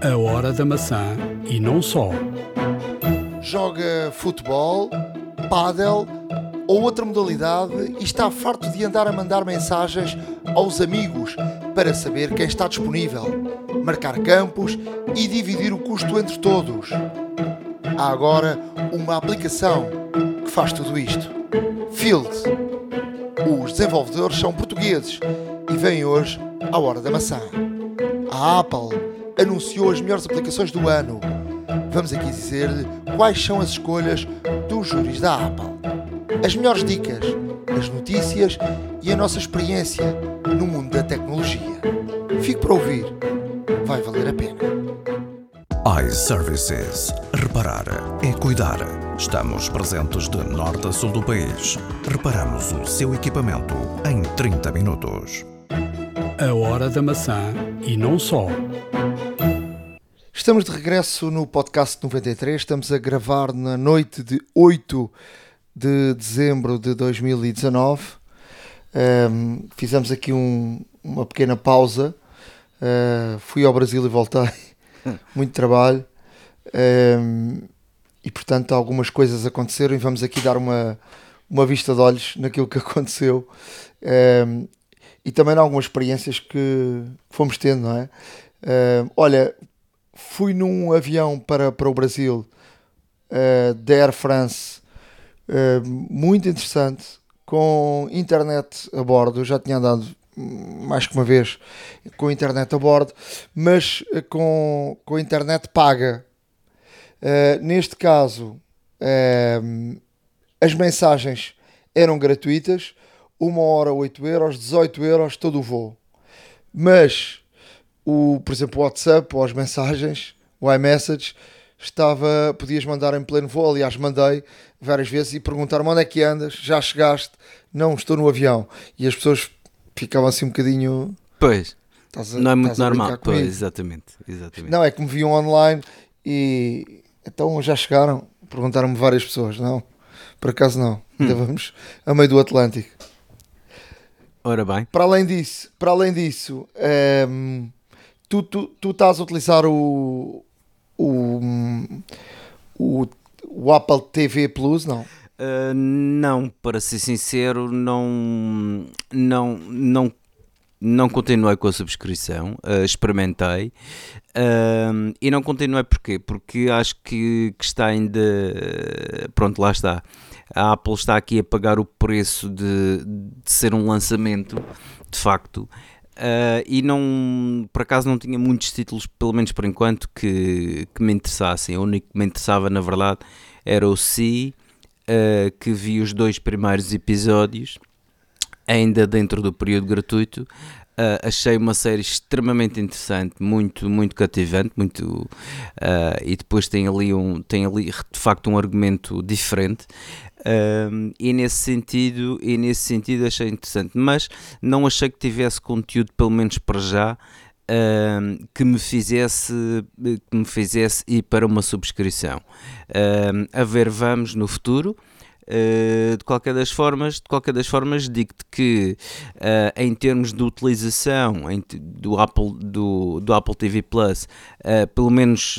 A hora da maçã e não só. Joga futebol, pádel ou outra modalidade e está farto de andar a mandar mensagens aos amigos para saber quem está disponível, marcar campos e dividir o custo entre todos. Há agora uma aplicação que faz tudo isto. Field. Os desenvolvedores são portugueses e vêm hoje à hora da maçã. A Apple anunciou as melhores aplicações do ano. Vamos aqui dizer-lhe quais são as escolhas dos júris da Apple. As melhores dicas, as notícias e a nossa experiência no mundo da tecnologia. Fique para ouvir. Vai valer a pena. iServices. Reparar é cuidar. Estamos presentes de norte a sul do país. Reparamos o seu equipamento em 30 minutos. A hora da maçã e não só. Estamos de regresso no podcast 93. Estamos a gravar na noite de 8 de dezembro de 2019. Um, fizemos aqui um, uma pequena pausa. Uh, fui ao Brasil e voltei. Muito trabalho. Um, e portanto, algumas coisas aconteceram e vamos aqui dar uma, uma vista de olhos naquilo que aconteceu. E também em algumas experiências que fomos tendo, não é? olha, fui num avião para, para o Brasil uh, da Air France, uh, muito interessante, com internet a bordo. Já tinha andado mais que uma vez com internet a bordo, mas uh, com, com internet paga. neste caso, as mensagens eram gratuitas, uma hora 8 euros, 18 euros todo o voo. Mas o, por exemplo, o WhatsApp ou as mensagens, o iMessage, estava, podias mandar em pleno voo, aliás, mandei várias vezes e perguntar-me onde é que andas, já chegaste, não, estou no avião. E as pessoas ficavam assim um bocadinho. Pois. A, não é muito normal, pois, exatamente, exatamente. Não, é que me viam online e então já chegaram, perguntaram-me várias pessoas, não, por acaso não, hum. ainda vamos a meio do Atlântico. Ora bem. Para além disso, para além disso, ehm, tu, tu, tu estás a utilizar o, o, o, o Apple TV Plus, não? Uh, não, para ser sincero, não, não, não, não continuei com a subscrição, uh, experimentei uh, e não continuei porquê? Porque acho que, que está ainda. Pronto, lá está. A Apple está aqui a pagar o preço de, de ser um lançamento, de facto, Uh, e não, por acaso não tinha muitos títulos, pelo menos por enquanto, que, que me interessassem. O único que me interessava, na verdade, era o Si, uh, que vi os dois primeiros episódios, ainda dentro do período gratuito. Uh, achei uma série extremamente interessante, muito, muito cativante, muito, e depois tem ali, um, tem ali de facto um argumento diferente. Um, e nesse sentido e nesse sentido achei interessante. Mas não achei que tivesse conteúdo pelo menos para já um, que me fizesse que me fizesse ir para uma subscrição. Um, a ver vamos no futuro. Uh, de qualquer das formas, de qualquer das formas, digo-te que uh, em termos de utilização do, Apple, do, do Apple TV Plus, uh, pelo menos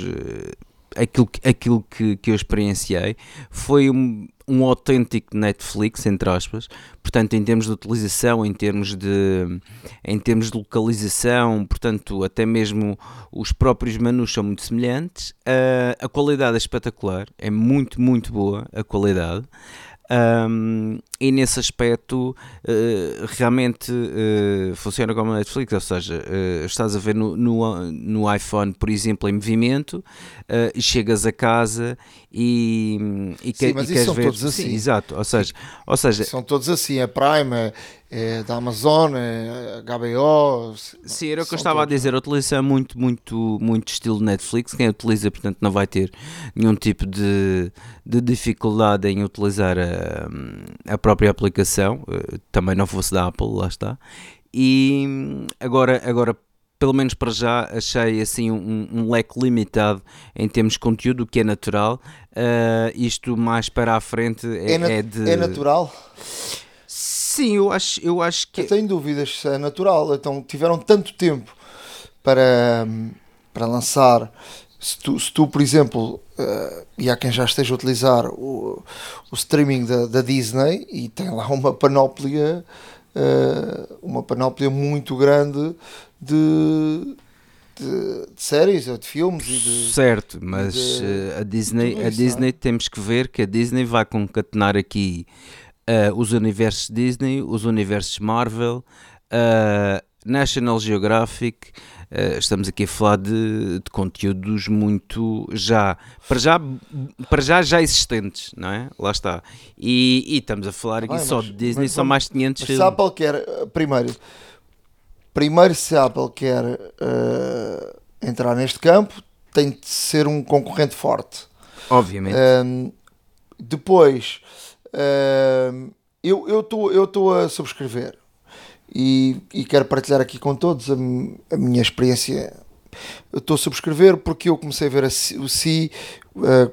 aquilo, aquilo que, que eu experienciei foi um, um autêntico Netflix, entre aspas, portanto, em termos de utilização, em termos de, em termos de localização, portanto, até mesmo os próprios menus são muito semelhantes. Uh, a qualidade é espetacular, é muito, muito boa a qualidade. Um, e nesse aspecto uh, realmente uh, funciona como a Netflix, ou seja, uh, estás a ver no, no, no, iPhone, por exemplo, em movimento, e chegas a casa e, e, Sim, mas e queres são ver. Todos assim. Sim, exato, ou seja, ou seja, são todos assim, é Prime, é, da Amazon, é HBO. Sim, era o que eu estava todos. a dizer, a utilização é muito, muito, muito estilo Netflix. Quem utiliza, portanto, não vai ter nenhum tipo de, de dificuldade em utilizar a, a própria aplicação. Eh, também não fosse da Apple, lá está. E agora, agora pelo menos para já, achei assim um, um, leque limitado em termos de conteúdo, o que é natural. Uh, isto mais para a frente é, é, é de. É natural? Sim, eu acho, eu acho que. Eu tenho dúvidas é natural. Então tiveram tanto tempo para, para lançar. Se tu, se tu por exemplo, uh, e há quem já esteja a utilizar o, o streaming da, da Disney e tem lá uma panóplia, uh, uma panóplia muito grande de, de, de, séries ou de filmes e de, certo mas de, uh, a Disney isso, a Disney é? temos que ver que a Disney vai concatenar aqui uh, os universos Disney os universos Marvel uh, National Geographic Uh, estamos aqui a falar de, de, conteúdos muito já para, já para já já existentes, não é? Lá está. E, e estamos a falar aqui só de Disney, são mais 500 filmes. Se a Apple quer, primeiro, primeiro se a Apple quer uh, entrar neste campo, tem de ser um concorrente forte. Obviamente. Um, depois, um, eu estou eu a subscrever e, e quero partilhar aqui com todos a, a minha experiência. Estou a subscrever porque eu comecei a ver a, o Si, uh,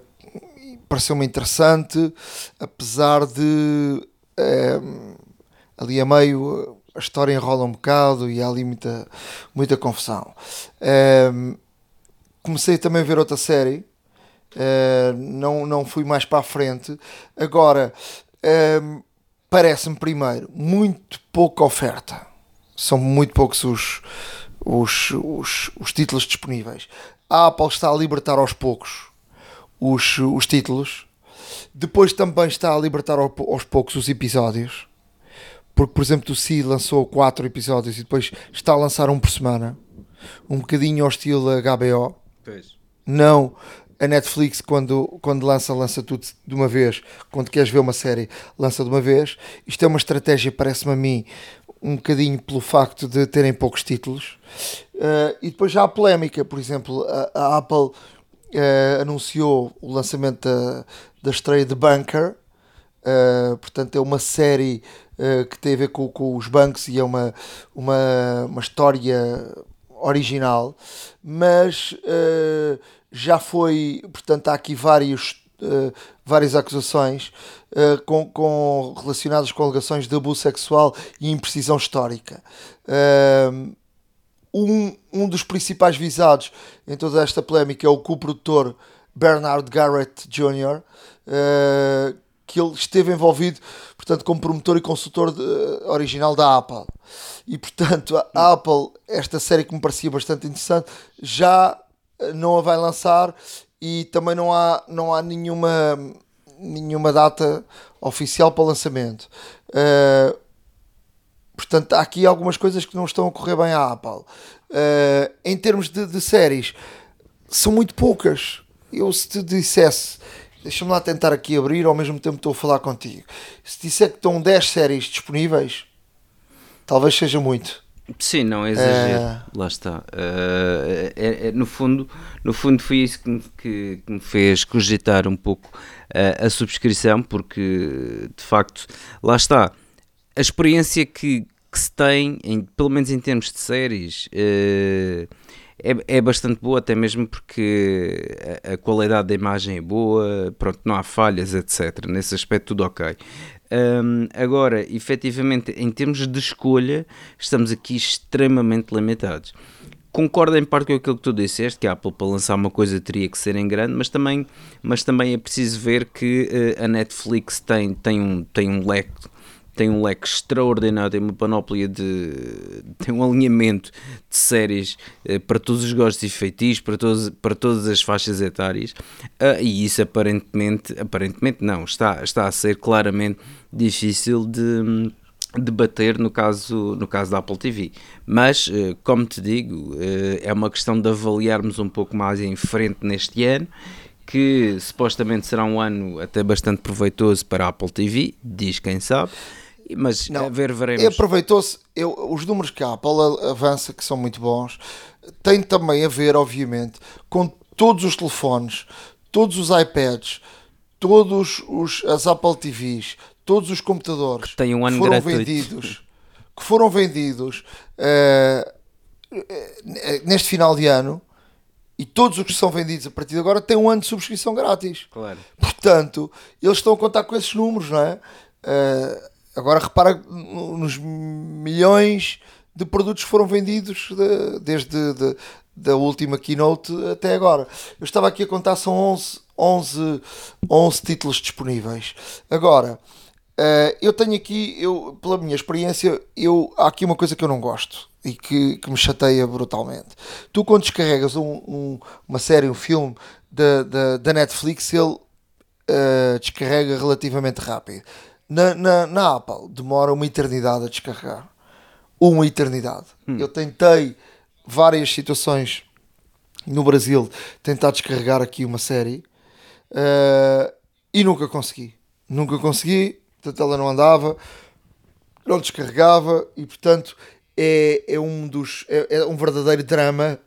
pareceu-me interessante, apesar de uh, ali a meio a história enrola um bocado e há ali muita, muita confusão. Uh, comecei também a ver outra série, uh, não, não fui mais para a frente. Agora, uh, parece-me primeiro muito pouca oferta. São muito poucos os, os, os, os, títulos disponíveis. A Apple está a libertar aos poucos os, os títulos. Depois também está a libertar aos poucos os episódios. Porque, por exemplo, o Si lançou 4 episódios e depois está a lançar um por semana. Um bocadinho ao estilo HBO. Pois. Não a Netflix quando, quando lança, lança tudo de uma vez. Quando queres ver uma série, lança de uma vez. Isto é uma estratégia, parece-me a mim, um bocadinho pelo facto de terem poucos títulos. Uh, e depois já há polémica, por exemplo, a, a Apple uh, anunciou o lançamento da, da estreia de Bunker. Uh, portanto, é uma série que tem a ver com, com os bancos e é uma, uma, uma história original, mas uh, já foi, portanto, há aqui vários, uh, várias acusações uh, com, com, relacionadas com alegações de abuso sexual e imprecisão histórica. Um, um dos principais visados em toda esta polémica é o co-produtor Bernard Garrett Jr., que ele esteve envolvido, portanto, como promotor e consultor de, original da Apple. E, portanto, a Apple, esta série que me parecia bastante interessante, já não a vai lançar e também não há, não há nenhuma, nenhuma data oficial para lançamento. Uh, portanto, há aqui algumas coisas que não estão a correr bem à Apple. Uh, em termos de, de, séries, são muito poucas. Eu, se te dissesse, deixa-me lá tentar aqui abrir, ao mesmo tempo estou a falar contigo. Se disser que estão 10 séries disponíveis, talvez seja muito. Sim, não é exagero, é... lá está. Uh, é, é, no, fundo, no fundo foi isso que me, que, que me fez cogitar um pouco uh, a subscrição, porque de facto, lá está, a experiência que, que se tem, em, pelo menos em termos de séries, uh, é, é bastante boa, até mesmo porque a, a, qualidade da imagem é boa, pronto, não há falhas, etc. Nesse aspecto, tudo ok. Um, agora, efetivamente, em termos de escolha, estamos aqui extremamente limitados. Concordo em parte com aquilo que tu disseste, que a Apple para lançar uma coisa teria que ser em grande, mas também, mas também é preciso ver que uh, a Netflix tem, tem, um, tem um leque tem um leque extraordinário, tem uma panóplia de. tem um alinhamento de séries eh, para todos os gostos e feitiços, para, todos, para todas as faixas etárias, uh, e isso aparentemente, aparentemente não, está, está a ser claramente difícil de debater no caso, no caso da Apple TV. Mas, eh, como te digo, eh, é uma questão de avaliarmos um pouco mais em frente neste ano que supostamente será um ano até bastante proveitoso para a Apple TV, diz quem sabe. Mas não, a ver, veremos. Aproveitou-se, os números que a Apple avança, que são muito bons, tem também a ver, obviamente, com todos os telefones, todos os iPads, todos os, as Apple TVs, todos os computadores que, um foram vendidos, que foram vendidos uh, neste final de ano e todos os que são vendidos a partir de agora têm um ano de subscrição grátis. Claro. Portanto, eles estão a contar com esses números, não é? Uh, Agora repara nos milhões de produtos que foram vendidos de, desde de, da última keynote até agora. Eu estava aqui a contar, são 11, 11, 11 títulos disponíveis. Agora, uh, eu tenho aqui, eu, pela minha experiência, eu, há aqui uma coisa que eu não gosto e que, que me chateia brutalmente. Tu, quando descarregas um, um, uma série, um filme da, Netflix, ele uh, descarrega relativamente rápido. Na, na, na Apple, demora uma eternidade a descarregar. Uma eternidade. Hum. Eu tentei várias situações no Brasil tentar descarregar aqui uma série uh, e nunca consegui. Nunca consegui, portanto ela não andava, não descarregava e portanto é, é um dos é, é um verdadeiro drama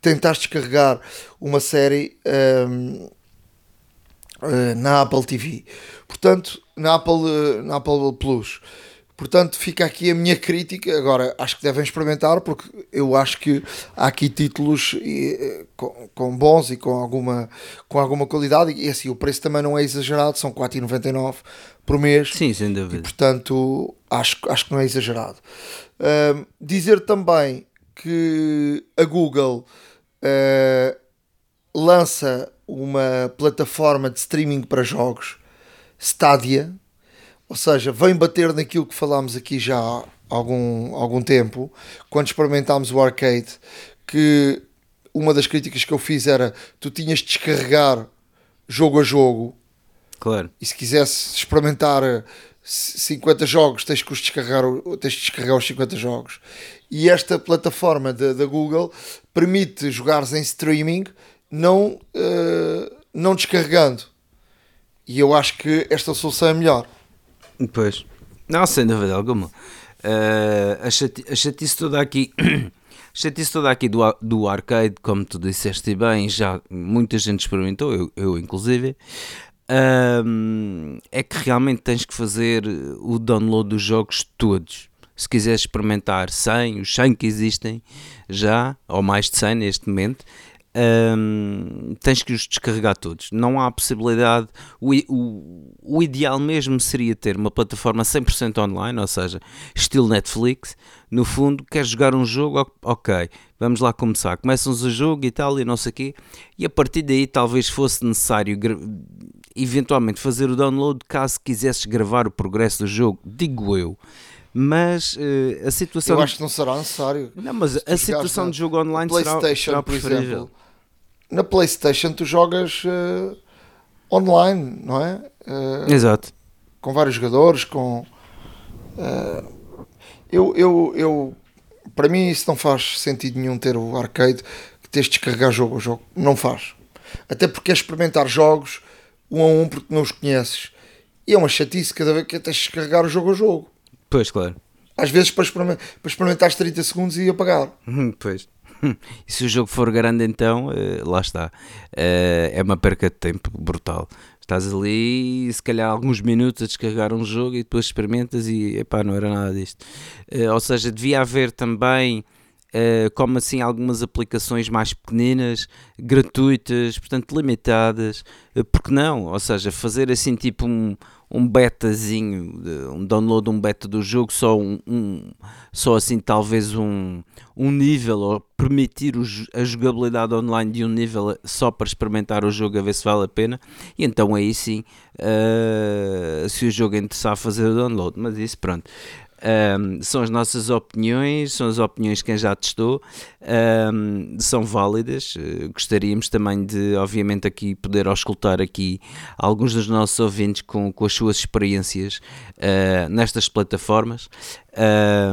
tentar descarregar uma série um, uh, eh, na Apple TV. Portanto, na Apple, uh, na Apple Plus Portanto, fica aqui a minha crítica. Agora, acho que devem experimentar, porque eu acho que há aqui títulos e, com, com, bons e com alguma, com alguma qualidade. E assim, o preço também não é exagerado, são 4,99 por mês. Sim, sem dúvida. E, portanto, acho, acho que não é exagerado. Uh, dizer também que a Google uh, lança uma plataforma de streaming para jogos, Stadia ou seja, vem bater naquilo que falámos aqui já há algum, algum tempo, quando experimentámos o arcade, que uma das críticas que eu fiz era tu tinhas de descarregar jogo a jogo. Claro. E se quisesse experimentar 50 jogos, tens que os descarregar, tens de descarregar os 50 jogos. E esta plataforma da Google permite jogares em streaming não, uh, não descarregando. E eu acho que esta solução é melhor. Pois. Não, sem dúvida alguma. Uh, a, chati a chatice toda aqui. Chatice toda aqui do, do arcade, como tu disseste bem, já muita gente experimentou, eu, eu inclusive, um, é que realmente tens que fazer o download dos jogos todos. Se quiseres experimentar 100, os 100 que existem já, ou mais de 100 neste momento, um, tens que os descarregar todos. Não há possibilidade. O, o, o ideal mesmo seria ter uma plataforma 100% online, ou seja, estilo Netflix. No fundo, queres jogar um jogo? Ok, vamos lá começar. Começam-os o jogo e tal, e não sei o quê, e a partir daí talvez fosse necessário eventualmente fazer o download caso quisesses gravar o progresso do jogo, digo eu mas uh, a situação. Eu acho que não será necessário. Não, mas a situação de jogo online será, será por exemplo, na PlayStation tu jogas uh, online, não é? Uh, Exato. Com vários jogadores, com. Uh, eu, eu, eu. Para mim, isso não faz sentido nenhum ter o arcade que tens de descarregar jogo a jogo. Não faz. Até porque é experimentar jogos um a um porque não os conheces. E é uma chatice cada vez que tens de descarregar o jogo a jogo. Pois, claro. Às vezes para experimentar, para experimentar 30 segundos e apagar. pois. e se o jogo for grande, então, uh, lá está. Uh, é uma perca de tempo brutal. Estás ali, se calhar alguns minutos a descarregar um jogo e depois experimentas e epá, não era nada disto. Uh, ou seja, devia haver também como assim algumas aplicações mais pequeninas, gratuitas, portanto limitadas, porque não? Ou seja, fazer assim tipo um, um betazinho, um download, um beta do jogo, só um, um só assim talvez um, um nível, ou permitir o, a jogabilidade online de um nível só para experimentar o jogo a ver se vale a pena, e então aí sim, uh, se o jogo interessar fazer o download, mas isso pronto. Um, são as nossas opiniões, são as opiniões de quem já testou, um, são válidas. Uh, gostaríamos também de, obviamente, aqui poder auscultar aqui alguns dos nossos ouvintes com, com as suas experiências uh, nestas plataformas.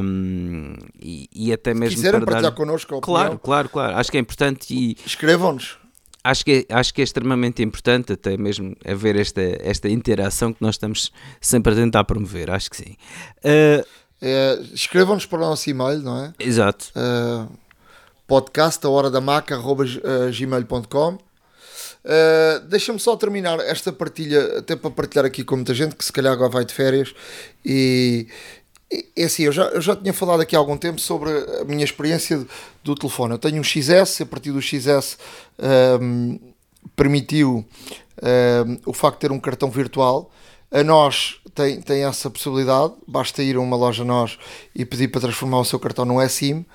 Um, e, e, até mesmo. Se quiserem partilhar dar... connosco a Claro, claro, claro. Acho que é importante e. Escrevam-nos acho que, é, acho que é extremamente importante até mesmo haver esta, esta interação que nós estamos sempre a tentar promover, acho que sim. Uh, é, Escrevam-nos para o nosso e-mail, não é? Exato. Uh, podcast, a hora da maca, arroba, uh, gmail.com uh, Deixa-me só terminar esta partilha, até para partilhar aqui com muita gente que se calhar agora vai de férias e, é assim, eu já, eu já tinha falado aqui há algum tempo sobre a minha experiência do telefone. Eu tenho um XS, a partir do XS um, permitiu um, o facto de ter um cartão virtual. A nós tem, tem essa possibilidade, basta ir a uma loja nós e pedir para transformar o seu cartão num eSIM.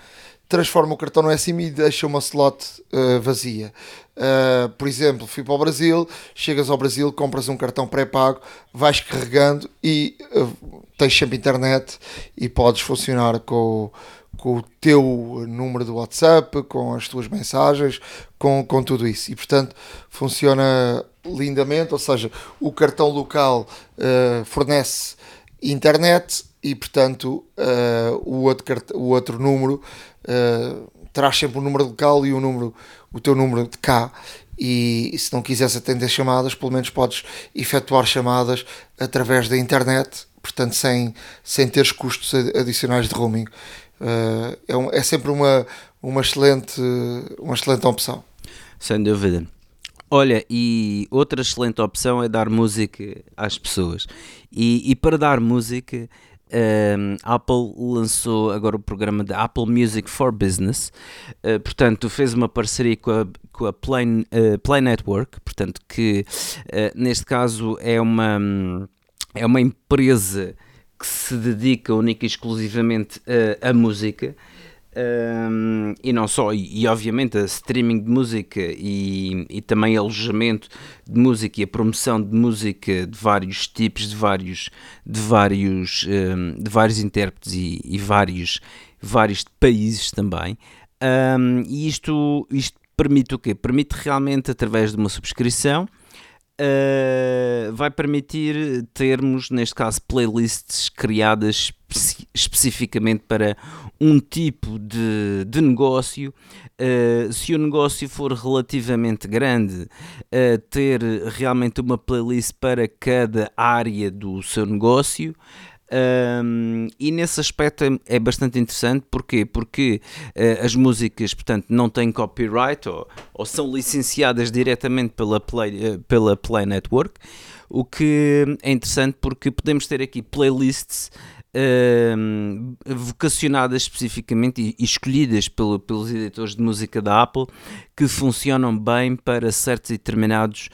Transforma o cartão no SIM e deixa uma slot uh, vazia. Uh, por exemplo, fui para o Brasil, chegas ao Brasil, compras um cartão pré-pago, vais carregando e uh, tens sempre internet e podes funcionar com, com o teu número do WhatsApp, com as tuas mensagens, com, com tudo isso. E portanto funciona lindamente, ou seja, o cartão local uh, fornece internet e portanto uh, o, outro, o outro número uh, traz sempre o um número local e o, número, o teu número de cá. E, e se não quiseres atender chamadas, pelo menos podes efetuar chamadas através da internet, portanto sem, sem teres custos adicionais de roaming. Uh, é, um, é, sempre uma, uma, excelente, uma excelente opção. Sem dúvida. Olha, e outra excelente opção é dar música às pessoas. E, e para dar música, um, Apple lançou agora o programa de Apple Music for Business, uh, portanto fez uma parceria com a, com a Play, uh, Play Network, portanto que uh, neste caso é uma, é uma empresa que se dedica única e exclusivamente à música. Um, e não só, e, e, obviamente a streaming de música e, e também alojamento de música e a promoção de música de vários tipos, de vários, de vários, um, de vários intérpretes e, e, vários, vários países também. Um, e isto, isto permite o quê? Permite realmente, através de uma subscrição, Uh, vai permitir termos, neste caso, playlists criadas espe especificamente para um tipo de, de negócio. Uh, se o negócio for relativamente grande, uh, ter realmente uma playlist para cada área do seu negócio. Um, e nesse aspecto é, é, bastante interessante, porquê? Porque uh, as músicas, portanto, não têm copyright ou, ou são licenciadas diretamente pela Play, uh, pela Play Network, o que é interessante porque podemos ter aqui playlists uh, vocacionadas especificamente e, escolhidas pelo, pelos editores de música da Apple que funcionam bem para certos e determinados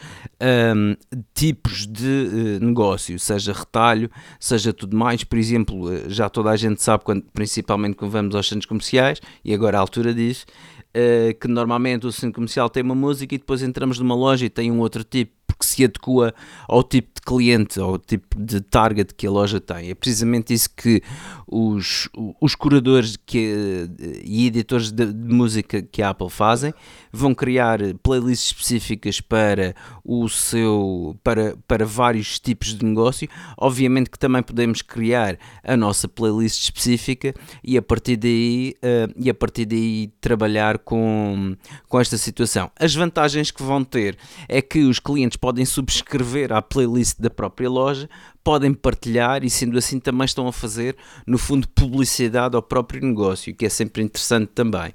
um, tipos de uh, negócio, seja retalho, seja tudo mais. Por exemplo, eh, já toda a gente sabe, quando, principalmente quando vamos aos centros comerciais, e agora a altura disso, uh, que normalmente o centro comercial tem uma música e depois entramos numa loja e tem um outro tipo porque se adequa ao tipo de cliente, ao tipo de target que a loja tem. É precisamente isso que os, os curadores que, e editores de, de música que a Apple fazem vão criar playlists específicas para o seu para, para vários tipos de negócio. Obviamente que também podemos criar a nossa playlist específica e a partir daí uh, e a partir daí trabalhar com, com esta situação. As vantagens que vão ter é que os clientes podem subscrever à playlist da própria loja, podem partilhar e sendo assim também estão a fazer no fundo publicidade ao próprio negócio, que é sempre interessante também.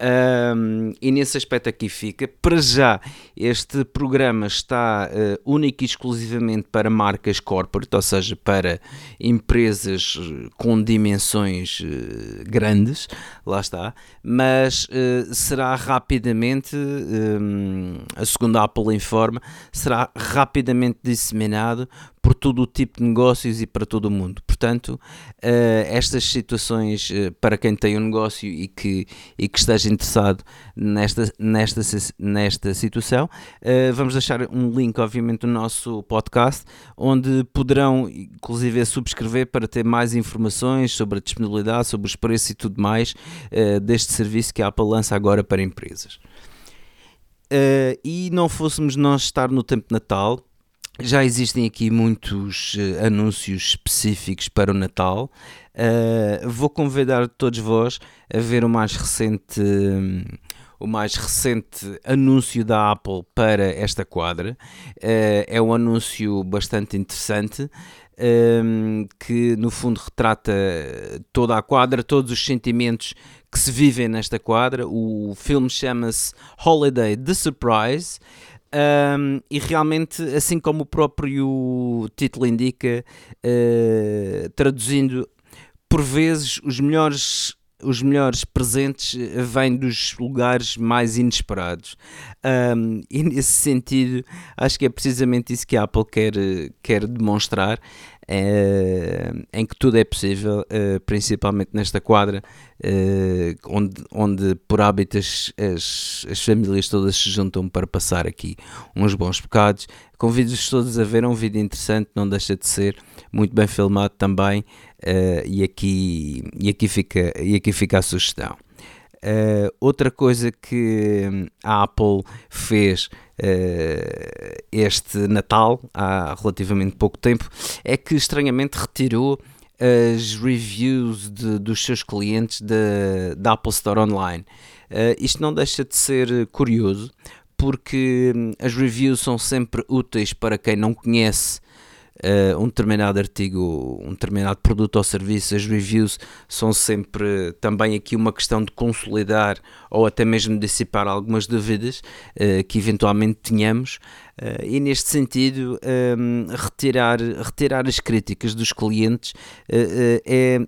Um, e nesse aspecto aqui fica. Para já, este programa está uh, único e exclusivamente para marcas corporate, ou seja, para empresas eh, com dimensões uh, grandes, lá está, mas uh, será rapidamente, um, a Apple informa, será rapidamente disseminado por todo o tipo de negócios e para todo o mundo. Portanto, uh, estas situações, uh, para quem tem um negócio e que, e que esteja interessado nesta, nesta, nesta situação, uh, vamos deixar um link, obviamente, no nosso podcast, onde poderão, inclusive, subscrever para ter mais informações sobre a disponibilidade, sobre os preços e tudo mais deste serviço que a Apple lança agora para empresas. e não fôssemos nós estar no tempo de Natal, já existem aqui muitos uh, anúncios específicos para o Natal. Uh, vou convidar todos vós a ver o mais recente. Um, o mais recente anúncio da Apple para esta quadra. Uh, é um anúncio bastante interessante. Um, que no fundo retrata toda a quadra, todos os sentimentos que se vivem nesta quadra. O filme chama-se Holiday the Surprise um, e realmente, assim como o próprio título indica, uh, traduzindo, por vezes os melhores os melhores presentes vêm dos lugares mais inesperados. Um, e nesse sentido, acho que é precisamente isso que a Apple quer, quer demonstrar. Uh, em que tudo é possível, uh, principalmente nesta quadra, onde, onde por hábito as, as, as, famílias todas se juntam para passar aqui uns bons bocados. Convido-vos todos a ver, é um vídeo interessante, não deixa de ser, muito bem filmado também, e, aqui, e, aqui fica, e aqui fica a sugestão. Outra coisa que a Apple fez este Natal, há relativamente pouco tempo, é que estranhamente retirou as reviews de, dos seus clientes da Apple Store Online. Uh, isto não deixa de ser curioso, porque hum, as reviews são sempre úteis para quem não conhece uh, um determinado artigo, um determinado produto ou serviço, as reviews são sempre também aqui uma questão de consolidar ou até mesmo dissipar algumas dúvidas uh, que eventualmente tenhamos. Uh, e neste sentido, um, ehm, retirar, retirar as críticas dos clientes é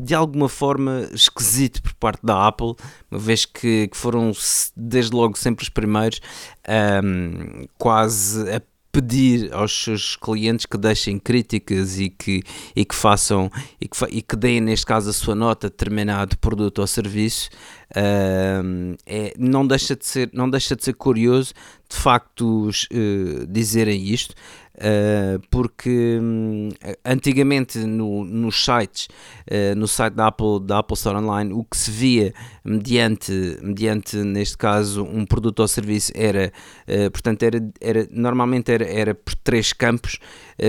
de alguma forma esquisito por parte da Apple, uma vez que, que foram desde logo sempre os primeiros, um, ehm, quase a pedir aos seus clientes que deixem críticas e que, e que façam e que, e que deem neste caso a sua nota a determinado produto ou serviço uh, é, não deixa de ser não deixa de ser curioso de facto uh, dizerem isto Uh, porque um, antigamente no, nos sites, uh, no site da Apple, da Apple Store Online, o que se via mediante, mediante neste caso, um produto ou serviço era, uh, portanto, era, era, normalmente era, era por três campos,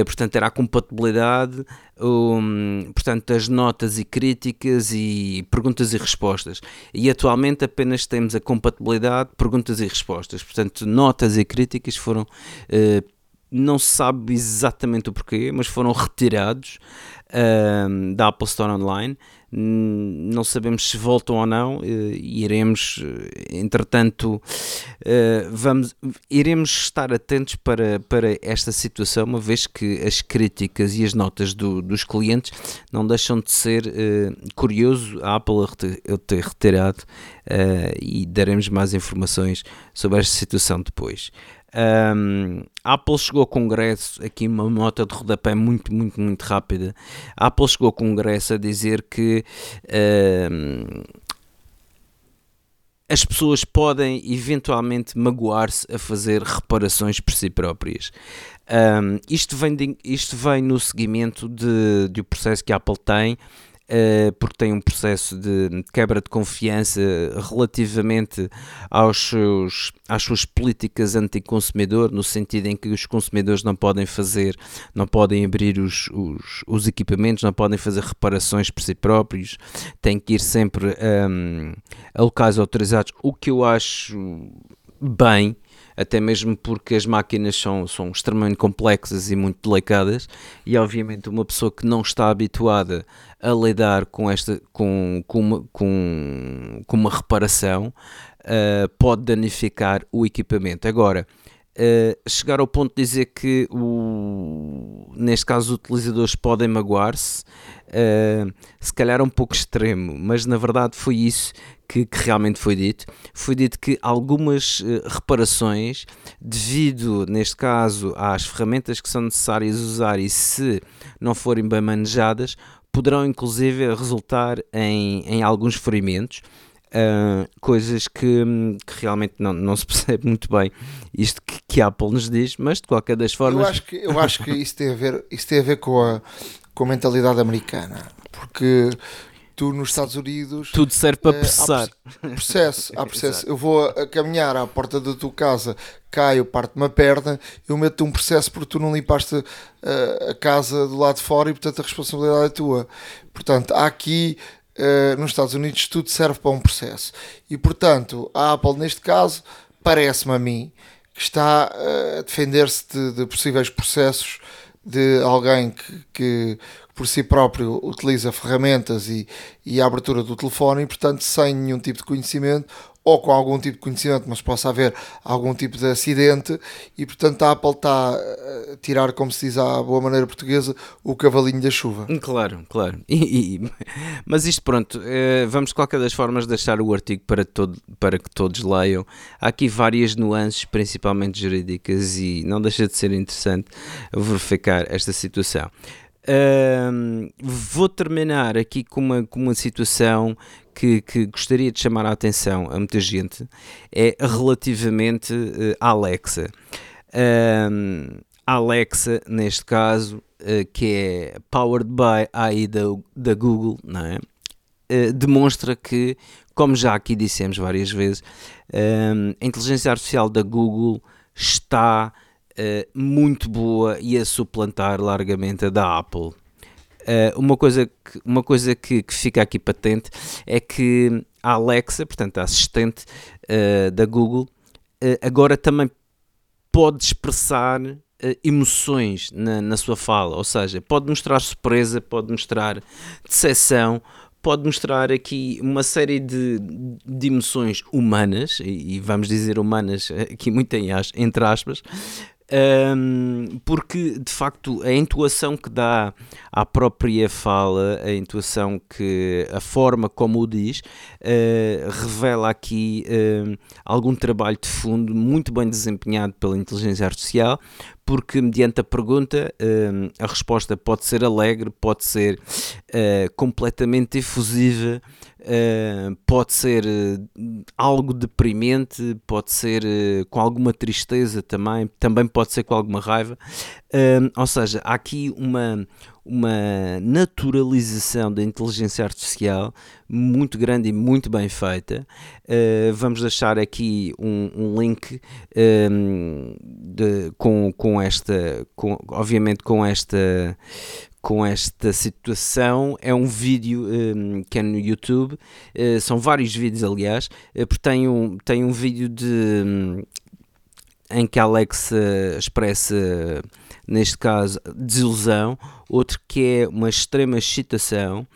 portanto, era a compatibilidade, um, portanto, as notas e críticas e perguntas e respostas. E atualmente apenas temos a compatibilidade, perguntas e respostas. Portanto, notas e críticas foram não se sabe exatamente o porquê, mas foram retirados uh, da Apple Store Online. Não sabemos se voltam ou não, uh, iremos, eh, entretanto, uh, vamos, iremos estar atentos para, para esta situação, uma vez que as críticas e as notas do, dos clientes não deixam de ser curioso a Apple ter retirado e daremos mais informações sobre esta situação depois. Um, a Apple chegou ao Congresso, aqui uma nota de rodapé muito, muito, muito rápida. A Apple chegou ao Congresso a dizer que um, as pessoas podem eventualmente magoar-se a fazer reparações por si próprias. Um, isto, vem de, isto vem no seguimento de, de o processo que a Apple tem porque tem um processo de quebra de confiança relativamente aos seus, às suas políticas anti-consumidor, no sentido em que os consumidores não podem fazer, não podem abrir os, os, os equipamentos, não podem fazer reparações por si próprios, têm que ir sempre um, ehm, a locais autorizados, o que eu acho bem, até mesmo porque as máquinas são, são extremamente complexas e muito delicadas, e obviamente uma pessoa que não está habituada a lidar com, esta, com, com, uma, com, com uma reparação uh, pode danificar o equipamento. Agora, uh, chegar ao ponto de dizer que, o, neste caso, os utilizadores podem magoar-se, uh, se calhar é um pouco extremo, mas na verdade foi isso que, que, realmente foi dito. Foi dito que algumas uh, reparações, devido, neste caso, às ferramentas que são necessárias usar e se não forem bem manejadas, poderão inclusive resultar em, em alguns ferimentos. Uh, coisas que, que realmente não, não se percebe muito bem isto que, que a Apple nos diz, mas de qualquer das formas. Eu acho que, eu acho que isso, tem a ver, isso tem a ver com a, com a mentalidade americana, porque tu nos Estados Unidos tudo serve para eh, processar. Há processo, há processo. eu vou a caminhar à porta da tua casa, caio, parte uma perna, eu meto um processo porque tu não limpaste uh, a casa do lado de fora e portanto a responsabilidade é tua. Portanto, há aqui uh, nos Estados Unidos tudo serve para um processo. E portanto, a Apple neste caso parece-me a mim que está uh, a defender-se de, de possíveis processos de alguém que, que, por si próprio utiliza ferramentas e, e a abertura do telefone e, portanto, sem nenhum tipo de conhecimento ou com algum tipo de conhecimento, mas possa haver algum tipo de acidente e, portanto, a Apple está a tirar, como se diz à boa maneira portuguesa, o cavalinho da chuva. Claro, claro. E, e, mas isto, pronto, eh, vamos de qualquer das formas deixar o artigo para, todo, para que todos leiam. Há aqui várias nuances, principalmente jurídicas, e não deixa de ser interessante verificar esta situação. Um, vou terminar aqui com uma, com uma situação que, que, gostaria de chamar a atenção a muita gente, é relativamente uh, à Alexa. Um, Alexa, neste caso, uh, que é powered by AI da, da Google, não é? Uh, demonstra que, como já aqui dissemos várias vezes, um, a inteligência artificial da Google está uh, muito boa e a suplantar largamente a da Apple. Uh, uma coisa, que, uma coisa que, que, fica aqui patente é que a Alexa, portanto a assistente uh, da Google, agora também pode expressar emoções na, na sua fala, ou seja, pode mostrar surpresa, pode mostrar decepção, pode mostrar aqui uma série de, de emoções humanas, e, e, vamos dizer humanas aqui muito em, entre aspas, um, porque de facto a intuação que dá à própria fala, a intuação que a forma como o diz, uh, revela aqui uh, algum trabalho de fundo muito bem desempenhado pela inteligência artificial, porque mediante a pergunta uh, a resposta pode ser alegre, pode ser eh, completamente efusiva. Uh, pode ser uh, algo deprimente, pode ser com alguma tristeza também, também pode ser com alguma raiva. ou seja, há aqui uma, uma naturalização da inteligência artificial muito grande e muito bem feita. vamos deixar aqui um, um link um, de, com, com esta, com, obviamente com esta com esta situação. É um vídeo um, que é no YouTube, uh, são vários vídeos, aliás, uh, porque tem um, tem um vídeo de. Um, em que Alex uh, expressa, neste caso, desilusão, outro que é uma extrema excitação,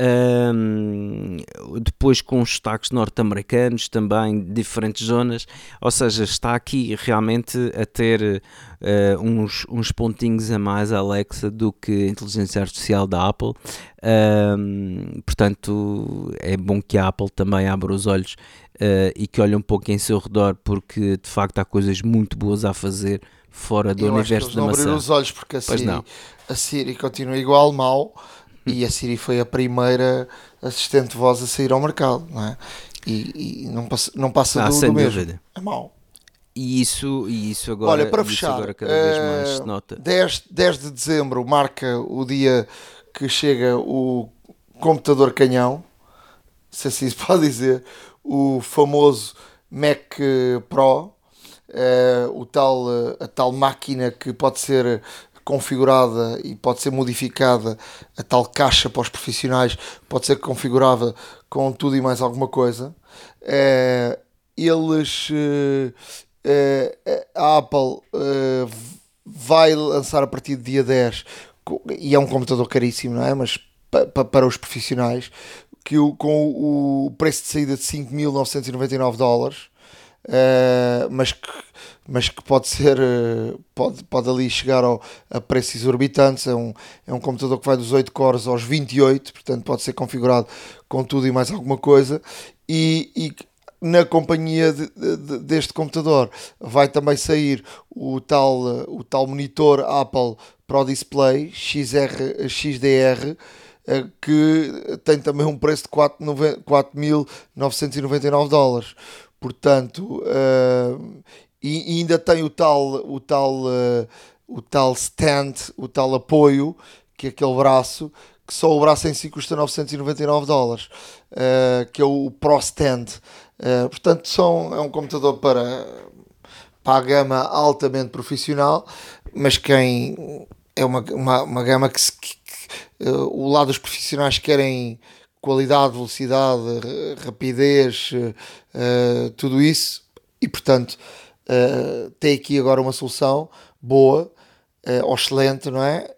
um, depois com os destaques norte-americanos também, diferentes zonas, ou seja, está aqui realmente a ter uh, uns, uns pontinhos a mais a Alexa do que a inteligência artificial da Apple. Um, portanto, é bom que a Apple também abra os olhos uh, e que olhe um pouco em seu redor, porque de facto há coisas muito boas a fazer fora do Eu universo acho que eles da não maçã. os olhos porque a Siri, a Siri continua igual mal e a Siri foi a primeira assistente de voz a sair ao mercado, não é? E, e não passa, não passa Ah, do, sem do mesmo. dúvida. É mau. E isso, e isso agora, Olha, para fechar, agora cada vez mais eh, se nota. 10, 10 de dezembro marca o dia que chega o computador canhão, se assim se pode dizer, o famoso Mac Pro, eh, o tal, eh, a tal máquina que pode ser configurada e pode ser modificada, a tal caixa para os profissionais pode ser configurada com tudo e mais alguma coisa. Eh, eles, a Apple vai lançar a partir do dia 10 co- e é um computador caríssimo, não é? Mas pa- pa- para os profissionais, que o, com o preço de saída de 5.999 dólares, eh, mas, que, mas que pode ser, eh, pode, pode ali chegar ao, a preços exorbitantes. É um, é um computador que vai dos 8 cores aos 28, portanto pode ser configurado com tudo e mais alguma coisa. E, e na companhia de- de- deste computador vai também sair o tal, eh, o tal monitor Apple Pro Display XR, XDR que tem também um preço de 4.900 4.999 dólares. Portanto, eh, e, e ainda tem o tal, o tal, eh, o tal stand, o tal apoio, que é aquele braço, que só o braço em si custa 999 dólares, eh, que é o Pro Stand. Portanto, são, é um computador para, para a gama altamente profissional, mas quem é uma, uma, uma gama que, se, que- que, o lado dos profissionais querem qualidade, velocidade, ra- rapidez, eh, tudo isso, e portanto eh, tem aqui agora uma solução boa, ou excelente, não é?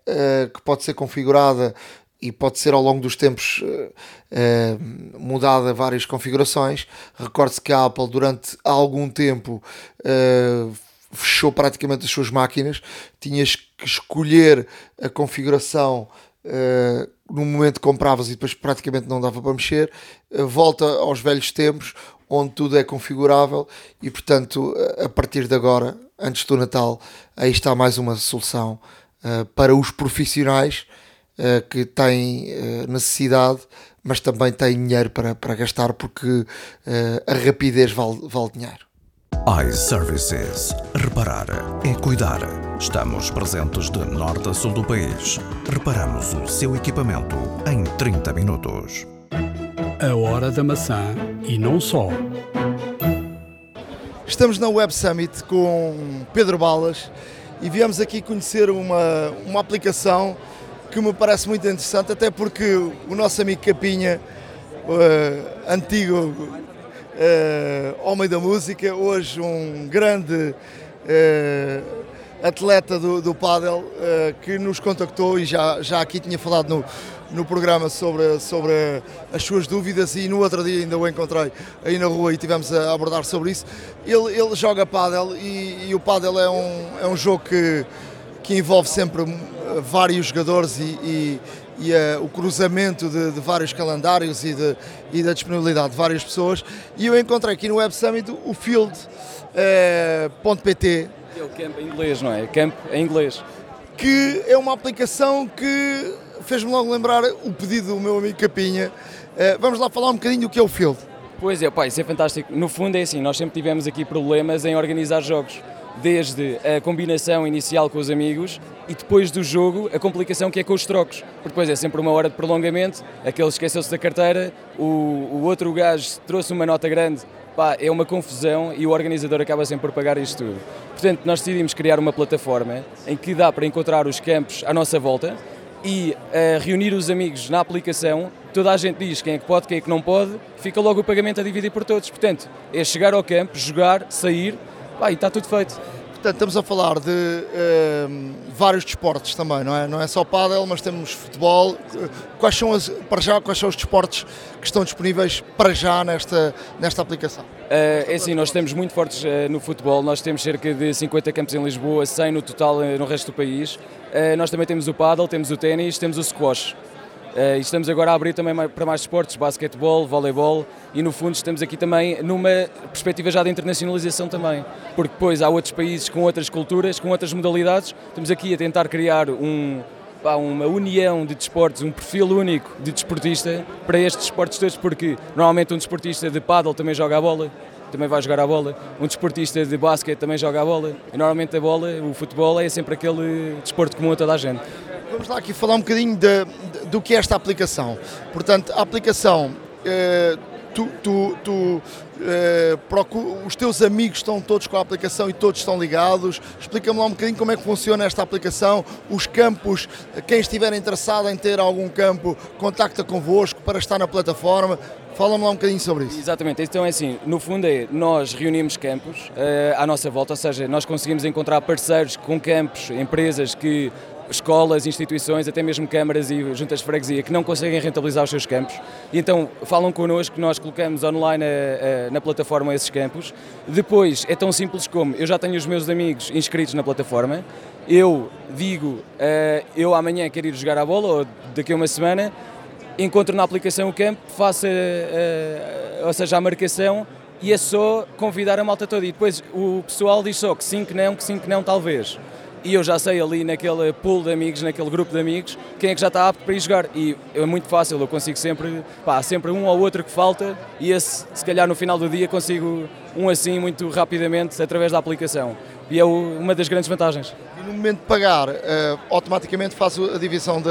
Que pode ser configurada e pode ser ao longo dos tempos eh, mudada várias configurações. Recorde-se que a Apple durante algum tempo fechou praticamente as suas máquinas, tinhas que escolher a configuração no momento compravas e depois praticamente não dava para mexer, Eh, volta aos velhos tempos onde tudo é configurável e portanto a partir de agora, antes do Natal, aí está mais uma solução eh, para os profissionais uh, que tem uh, necessidade, mas também tem dinheiro para, para gastar porque uh, a rapidez vale, vale dinheiro iServices. Reparar é cuidar. Estamos presentes de norte a sul do país. Reparamos o seu equipamento em 30 minutos. A hora da maçã e não só. Estamos na Web Summit com Pedro Balas e viemos aqui conhecer uma, uma aplicação que me parece muito interessante, até porque o nosso amigo Capinha, uh, antigo uh, homem da música, hoje um grande uh, atleta do, do paddle uh, que nos contactou e já, já aqui tinha falado no, no programa sobre, sobre as suas dúvidas e no outro dia ainda o encontrei aí na rua e tivemos a abordar sobre isso. Ele, ele joga paddle e, e o paddle é um, é um jogo que, que envolve sempre vários jogadores e, e e uh, o cruzamento de, de, vários calendários e, de, e, da disponibilidade de várias pessoas. E eu encontrei aqui no Web Summit o field.pt. Uh, é o camp em inglês, não é? Camp em inglês. Que é uma aplicação que fez-me logo lembrar o pedido do meu amigo Capinha. Uh, vamos lá falar um bocadinho do que é o field. Pois é, pá, isso é fantástico. No fundo é assim, nós sempre tivemos aqui problemas em organizar jogos desde a combinação inicial com os amigos e depois do jogo a complicação que é com os trocos, porque depois é sempre uma hora de prolongamento, aquele esqueceu-se da carteira, o, o outro gajo trouxe uma nota grande, pá, é uma confusão e o organizador acaba sempre por pagar isto tudo. Portanto, nós decidimos criar uma plataforma em que dá para encontrar os campos à nossa volta e uh, reunir os amigos na aplicação, toda a gente diz quem é que pode, quem é que não pode, fica logo o pagamento a dividir por todos. Portanto, é chegar ao campo, jogar, sair, pá, e está tudo feito. Portanto, estamos a falar de uh, vários desportos também, não é? Não é só pádel, mas temos futebol. Quais são as, para já, quais são os desportos que estão disponíveis para já nesta, nesta aplicação? Uh, é assim, nós estamos muito fortes uh, no futebol, nós temos cerca de 50 campos em Lisboa, 100 no total uh, no resto do país. nós também temos o paddle, temos o ténis, temos o squash. E estamos agora a abrir também para mais esportes, basquetebol, voleibol e no fundo estamos aqui também numa perspectiva já de internacionalização também, porque depois há outros países com outras culturas, com outras modalidades, estamos aqui a tentar criar um, pá, uma união de desportos, um perfil único de desportista para estes desportos todos, porque normalmente um desportista de paddle também joga a bola, também vai jogar a bola, um desportista de basquete também joga a bola, e normalmente a bola, o futebol é sempre aquele desporto comum a toda a gente. Vamos lá aqui falar um bocadinho de, do que esta aplicação. Portanto, a aplicação, eh, tu, tu, tu eh, os teus amigos estão todos com a aplicação e todos estão ligados. Explica-me lá um bocadinho como é que funciona esta aplicação, os campos, quem estiver interessado em ter algum campo, contacta convosco para estar na plataforma. Fala-me lá um bocadinho sobre isso. Exatamente, então é assim, no fundo é, nós reunimos campos uh, à nossa volta, ou seja, nós conseguimos encontrar parceiros com campos, empresas que escolas, instituições, até mesmo câmaras e juntas de freguesia que não conseguem rentabilizar os seus campos e então falam connosco, nós colocamos online a, a, na plataforma esses campos. Depois é tão simples como eu já tenho os meus amigos inscritos na plataforma, eu digo uh, eu amanhã quero ir jogar a bola ou daqui a uma semana, encontro na aplicação o campo, faço, uh, ou seja, a marcação e é só convidar a malta toda. E depois o pessoal diz só que sim, que não, que sim, que não, talvez e eu já sei ali naquele pool de amigos, naquele grupo de amigos, quem é que já está apto para ir jogar. E é muito fácil, eu consigo sempre, pá, sempre um ou outro que falta e esse, se calhar no final do dia, consigo um assim muito rapidamente através da aplicação. E é uma das grandes vantagens. E no momento de pagar, uh, automaticamente faço a divisão de,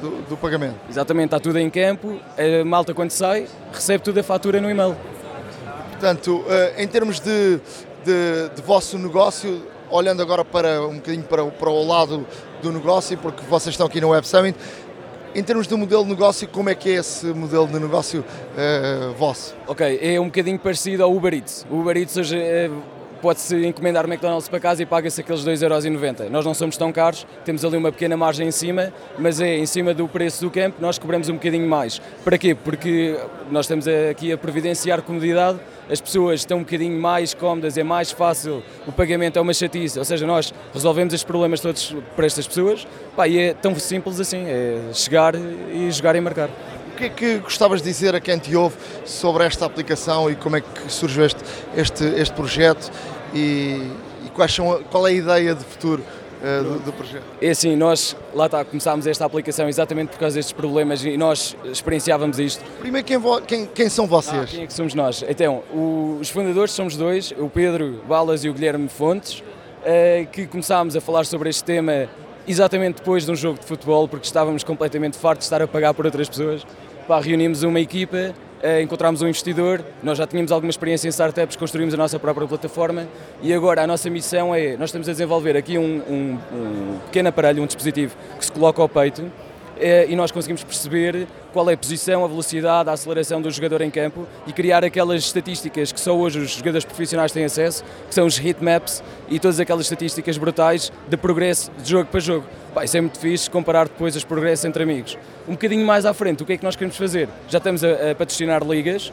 do, do, pagamento? Exatamente, está tudo em campo, a malta quando sai, recebe tudo a fatura no e-mail. Portanto, uh, em termos de, de, de vosso negócio, olhando agora para um bocadinho para, para o lado do negócio, porque vocês estão aqui no Web Summit, em termos de modelo de negócio, como é que é esse modelo de negócio uh, vosso? Ok, é um bocadinho parecido ao Uber Eats. O Uber Eats hoje é pode-se encomendar McDonald's para casa e paga-se aqueles 2,90€. Nós não somos tão caros, temos ali uma pequena margem em cima, mas é em cima do preço do campo, nós cobramos um bocadinho mais. Para quê? Porque nós estamos aqui a providenciar comodidade, as pessoas estão um bocadinho mais cómodas, é mais fácil, o pagamento é uma chatice, ou seja, nós resolvemos estes problemas todos para estas pessoas, pá, e é tão simples assim, é chegar e jogar e marcar. O que é que gostavas de dizer a quem te ouve sobre esta aplicação e como é que surgiu este, este, este projeto e, e quais são, qual é a ideia de futuro uh, do, do, projeto? É assim, nós lá está, começámos esta aplicação exatamente por causa destes problemas e nós experienciávamos isto. Primeiro, quem, quem, quem são vocês? Ah, quem é que somos nós? Então, o, os fundadores somos dois, o Pedro Balas e o Guilherme Fontes, uh, que começámos a falar sobre este tema exatamente depois de um jogo de futebol, porque estávamos completamente fartos de estar a pagar por outras pessoas. Pá, reunimos uma equipa uh, encontramos um investidor, nós já tínhamos alguma experiência em startups, construímos a nossa própria plataforma e agora a nossa missão é, nós estamos a desenvolver aqui um, um, um pequeno aparelho, um dispositivo que se coloca ao peito eh, e nós conseguimos perceber qual é a posição, a velocidade, a aceleração do jogador em campo e criar aquelas estatísticas que só hoje os jogadores profissionais têm acesso, que são os heat maps e todas aquelas estatísticas brutais de progresso de jogo para jogo. Pá, isso é muito fixe comparar depois os progressos entre amigos. Um bocadinho mais à frente, o que é que nós queremos fazer? Já estamos a, a patrocinar ligas,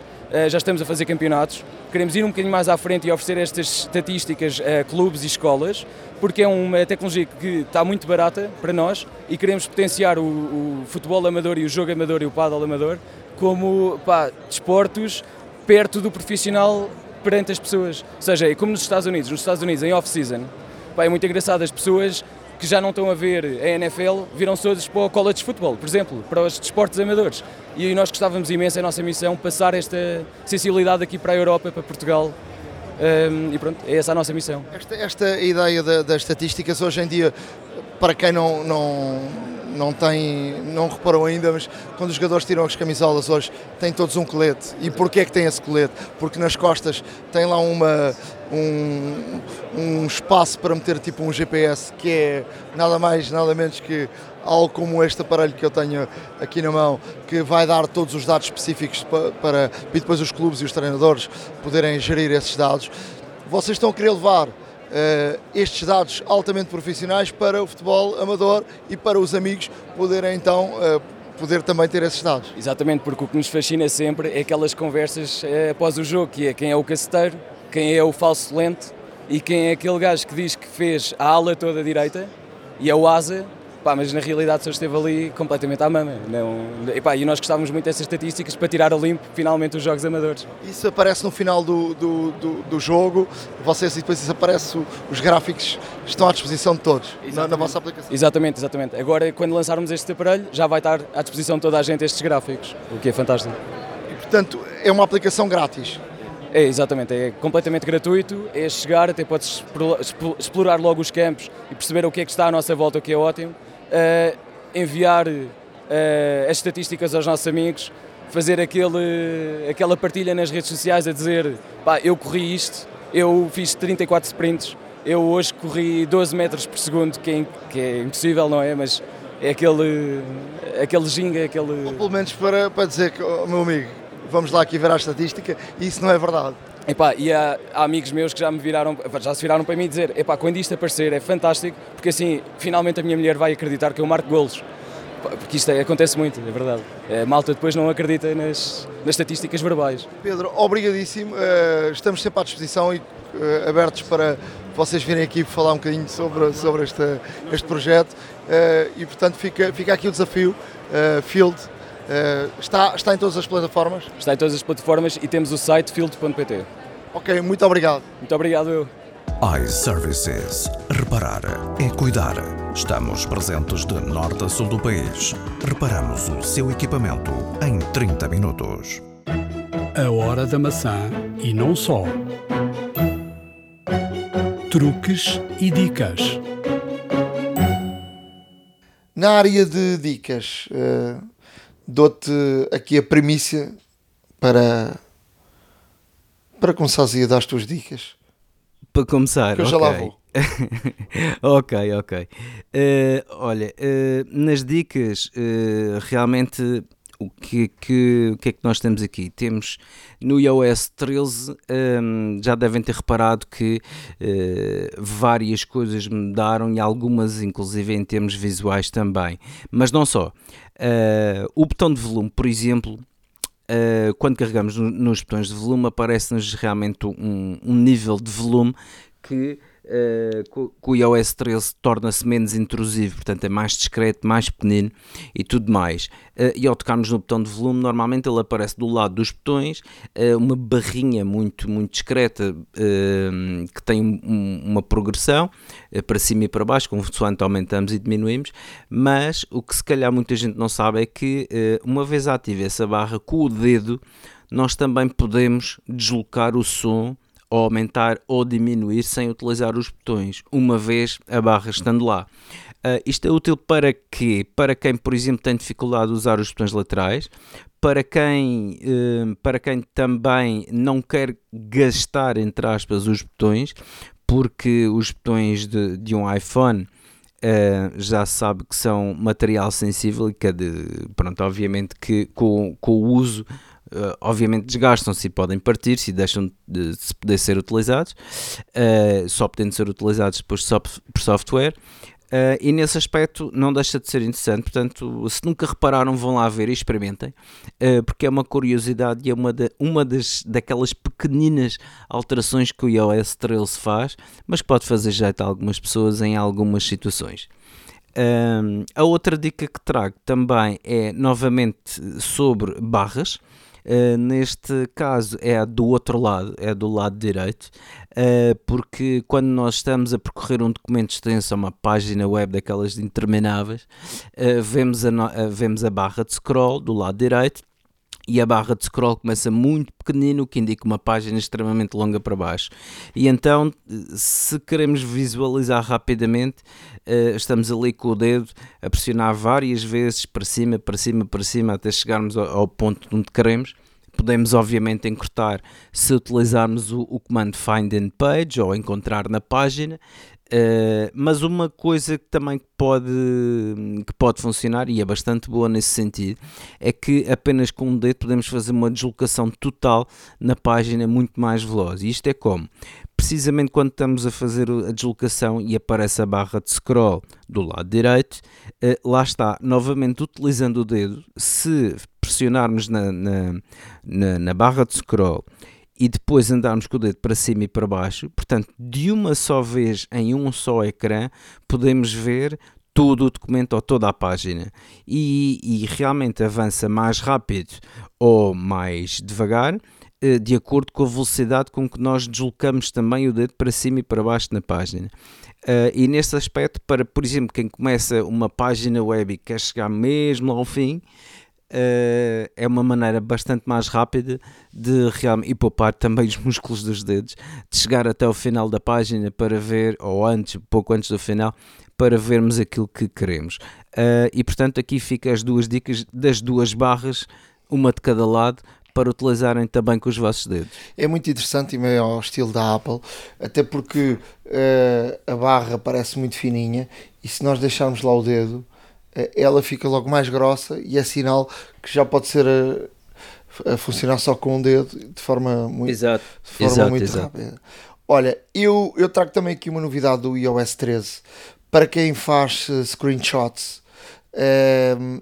já estamos a fazer campeonatos, queremos ir um bocadinho mais à frente e oferecer estas estatísticas a clubes e escolas, porque é uma tecnologia que está muito barata para nós e queremos potenciar o, o futebol amador e o jogo amador e o paddle amador como pá, desportos perto do profissional perante as pessoas. Ou seja, é como nos Estados Unidos. Nos Estados Unidos, em off-season, é muito engraçado as pessoas que já não estão a ver a NFL viram todos para o college football, por exemplo, para os desportos amadores. E nós gostávamos imenso, é a nossa missão, passar esta sensibilidade aqui para a Europa, para Portugal. Um, e pronto, é essa a nossa missão. Esta, esta ideia da, das estatísticas hoje em dia, para quem não, não não tem, não reparou ainda, mas quando os jogadores tiram as camisolas hoje, têm todos um colete. E porquê é que tem esse colete? Porque nas costas tem lá uma, um, um espaço para meter tipo um GPS que é nada mais, nada menos que algo como este aparelho que eu tenho aqui na mão, que vai dar todos os dados específicos para, para e depois os clubes e os treinadores poderem gerir esses dados. Vocês estão a querer levar uh, estes dados altamente profissionais para o futebol amador e para os amigos poderem então uh, poder também ter esses dados. Exatamente, porque o que nos fascina sempre é aquelas conversas uh, após o jogo, que é quem é o caceteiro, quem é o falso lente e quem é aquele gajo que diz que fez a ala toda direita e é o asa Pá, mas na realidade só esteve ali completamente à mama. Não, epá, e nós gostávamos muito dessas estatísticas para tirar a limpo finalmente os jogos amadores. Isso aparece no final do, do, do, do jogo, vocês e depois isso aparece, os gráficos estão à disposição de todos na, na, vossa aplicação. Exatamente, exatamente. Agora, quando lançarmos este aparelho, já vai estar à disposição de toda a gente estes gráficos, o que é fantástico. E portanto, é uma aplicação grátis. É, exatamente, é completamente gratuito, é chegar, até podes explorar logo os campos e perceber o que é que está à nossa volta, o que é ótimo uh, enviar uh, as estatísticas aos nossos amigos, fazer aquele, aquela partilha nas redes sociais a dizer pá, eu corri isto, eu fiz 34 sprints, eu hoje corri 12 metros por segundo, que é, que é impossível, não é? Mas é aquele, aquele ginga, aquele... Ou pelo menos para, para dizer que, oh, meu amigo, vamos lá aqui ver a estatística, e isso não é verdade. Epá, e há, há, amigos meus que já me viraram, já se viraram para mim dizer, epá, quando isto aparecer é fantástico, porque assim, finalmente a minha mulher vai acreditar que eu marco golos. Porque isto é, acontece muito, é verdade. A malta depois não acredita nas, nas estatísticas verbais. Pedro, obrigadíssimo. Uh, estamos sempre à disposição e uh, abertos para vocês virem aqui falar um bocadinho sobre, sobre este, este projeto. Uh, e portanto fica, fica aqui o desafio. Field, Uh, está, está em todas as plataformas? Está em todas as plataformas e temos o site field.pt. Ok, muito obrigado. Muito obrigado eu. iServices. Reparar é cuidar. Estamos presentes de norte a sul do país. Reparamos o seu equipamento em 30 minutos. A hora da maçã e não só. Truques e dicas. Na área de dicas, uh dou-te aqui a premissa para, para começares a dar as tuas dicas. Para começar, eu okay. já lá vou. ok, ok. Uh, olha, uh, nas dicas, uh, realmente o que, que, o que é que nós temos aqui? Temos no iOS 13, um, ehm, já devem ter reparado que uh, várias coisas mudaram e algumas, inclusive, em termos visuais também. Mas não só. Uh, o botão de volume, por exemplo, uh, quando carregamos no, nos botões de volume, aparece-nos realmente um, um, nível de volume que uh, que o iOS 13 torna-se menos intrusivo, portanto é mais discreto, mais pequenino e tudo mais. Uh, e ao tocarmos no botão de volume, normalmente ele aparece do lado dos botões, uh, uma barrinha muito, muito discreta que tem um, uma progressão para cima e para baixo, consoante aumentamos e diminuímos, mas o que se calhar muita gente não sabe é que uma vez ativa essa barra com o dedo, nós também podemos deslocar o som ou aumentar ou diminuir sem utilizar os botões, uma vez a barra estando lá. Uh, isto é útil para quê? Para quem, por exemplo, tem dificuldade de usar os botões laterais, para quem, uh, para quem também não quer gastar, entre aspas, os botões, porque os botões de, de um iPhone uh, já sabe que são material sensível e que, é pronto, obviamente que com, com o uso uh, obviamente desgastam-se e podem partir-se e deixam de, se poder ser utilizados, uh, só podendo ser utilizados depois por software. Uh, e nesse aspecto não deixa de ser interessante, portanto, se nunca repararam, vão lá ver e experimentem, uh, porque é uma curiosidade e é uma, uma das, daquelas pequeninas alterações que o iOS 13 faz, mas pode fazer jeito a algumas pessoas em algumas situações. Uh, a outra dica que trago também é novamente sobre barras. Uh, neste caso é do outro lado, é do lado direito, uh, porque quando nós estamos a percorrer um documento extenso, uma página web daquelas intermináveis, uh, vemos, a, vemos a barra de scroll do lado direito e a barra de scroll começa muito pequenino, o que indica uma página extremamente longa para baixo. E então, se queremos visualizar rapidamente, estamos ali com o dedo a pressionar várias vezes para cima, para cima, para cima, até chegarmos ao ponto onde queremos. Podemos, obviamente, encurtar se utilizarmos o, o comando Find in Page ou encontrar na página, Uh, mas uma coisa que também pode, que pode funcionar e é bastante boa nesse sentido é que apenas com um dedo podemos fazer uma deslocação total na página muito mais veloz. E isto é como? Precisamente quando estamos a fazer a deslocação e aparece a barra de scroll do lado direito, uh, lá está, novamente utilizando o dedo, se pressionarmos na, na, na, na barra de scroll e depois andarmos com o dedo para cima e para baixo, portanto, de uma só vez em um só ecrã, podemos ver todo o documento ou toda a página. E, e realmente avança mais rápido ou mais devagar eh, de acordo com a velocidade com que nós deslocamos também o dedo para cima e para baixo na página. Uh, e nesse aspecto, para, por exemplo, quem começa uma página web e quer chegar mesmo ao fim, uh, é uma maneira bastante mais rápida de realmente e poupar também os músculos dos dedos, de chegar até o final da página para ver, ou antes, pouco antes do final, para vermos aquilo que queremos. E portanto, aqui fica as duas dicas das duas barras, uma de cada lado, para utilizarem também com os vossos dedos. É muito interessante e meio ao estilo da Apple, até porque uh, a barra parece muito fininha e se nós deixarmos lá o dedo, eh, ela fica logo mais grossa e é sinal que já pode ser a, a funcionar só com um dedo de forma muito, exato, de forma exato, muito exato. rápida. Olha, eu, eu trago também aqui uma novidade do iOS 13 para quem faz uh, screenshots. Uh,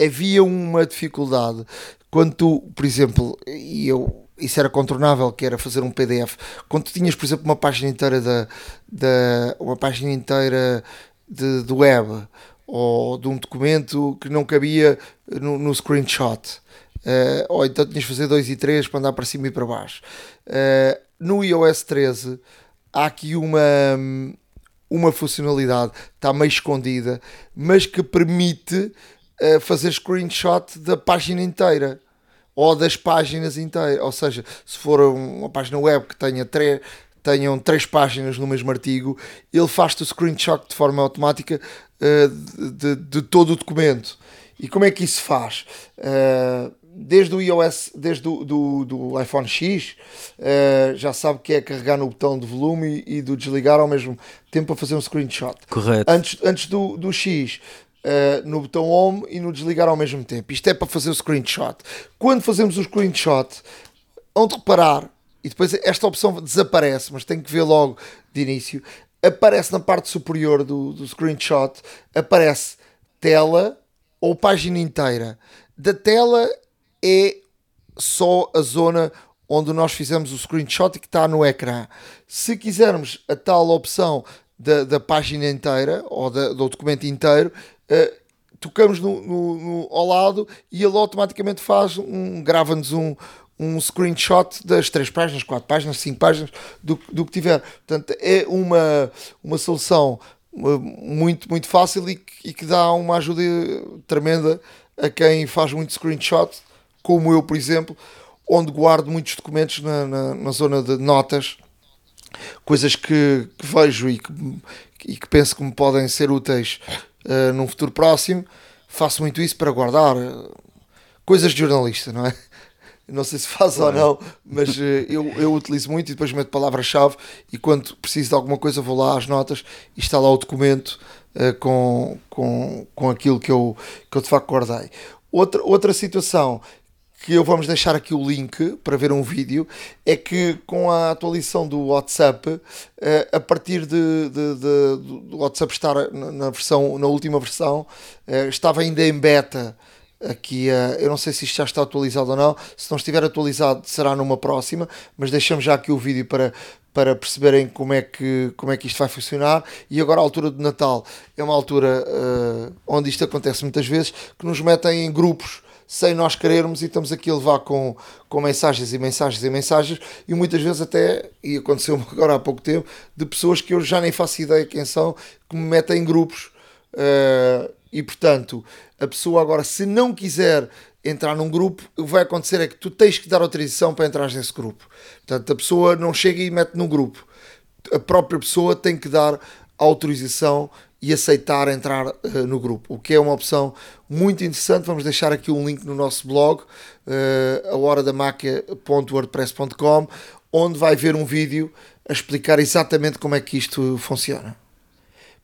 havia uma dificuldade quando tu, por exemplo, e eu isso era contornável, que era fazer um PDF. Quando tu tinhas, por exemplo, uma página inteira da, da uma página inteira de, web ou de um documento que não cabia no, no screenshot. Uh, ou então tinhas de fazer 2 e 3 para andar para cima e para baixo. Uh, no iOS 13 há aqui uma, uma funcionalidade, está meio escondida, mas que permite fazer screenshot da página inteira ou das páginas inteiras. Ou seja, se for uma página web que tenha três tenham três páginas no mesmo artigo, ele faz-te o screenshot de forma automática uh, de, de, todo o documento. E como é que isso faz? Uh, desde o iOS, desde o do, do iPhone X, uh, já sabe que é carregar no botão de volume e, e do desligar ao mesmo tempo para fazer um screenshot. Correto. Antes, antes do, do X, Uh, no botão Home e no desligar ao mesmo tempo. Isto é para fazer o screenshot. Quando fazemos o screenshot, onde reparar, e depois esta opção desaparece, mas tem que ver logo de início, aparece na parte superior do, do screenshot, aparece tela ou página inteira. Da tela é só a zona onde nós fizemos o screenshot e que está no ecrã. Se quisermos a tal opção da, da página inteira ou da, do documento inteiro, uh, tocamos no, no, no, ao lado e ele automaticamente faz um, grava-nos um, um screenshot das três páginas, quatro páginas, cinco páginas do, do que tiver. Portanto, é uma, uma solução uh, muito, muito fácil e que, e que dá uma ajuda tremenda a quem faz muito screenshot, como eu, por exemplo, onde guardo muitos documentos na, na, na zona de notas, coisas que, que vejo e que, e que, penso que me podem ser úteis uh, num futuro próximo. Faço muito isso para guardar uh, coisas de jornalista, não é? Não sei se faz ou não, mas uh, eu, eu utilizo muito e depois meto palavra-chave e quando preciso de alguma coisa vou lá às notas e está lá o documento com, com, com aquilo que eu, que eu de facto guardei. Outra, outra situação que eu vamos deixar aqui o link para ver um vídeo, é que com a atualização do WhatsApp, eh, a partir de, de, de do WhatsApp estar na versão, na última versão, eh, estava ainda em beta aqui, eu não sei se isto já está atualizado ou não, se não estiver atualizado será numa próxima, mas deixamos já aqui o vídeo para, para perceberem como é, que, como é que isto vai funcionar. E agora a altura de Natal é uma altura uh, onde isto acontece muitas vezes, que nos metem em grupos sem nós querermos e estamos aqui a levar com, com mensagens e mensagens e mensagens e muitas vezes até, e aconteceu agora há pouco tempo, de pessoas que eu já nem faço ideia quem são, que me metem em grupos uh, e portanto a pessoa agora se não quiser entrar num grupo, o que vai acontecer é que tu tens que dar autorização para entrar nesse grupo. Portanto, a pessoa não chega e mete num grupo. A própria pessoa tem que dar autorização e aceitar entrar uh, no grupo, o que é uma opção muito interessante. Vamos deixar aqui um link no nosso blog, uh, a horadamaquia.wordpress.com, onde vai ver um vídeo a explicar exatamente como é que isto funciona.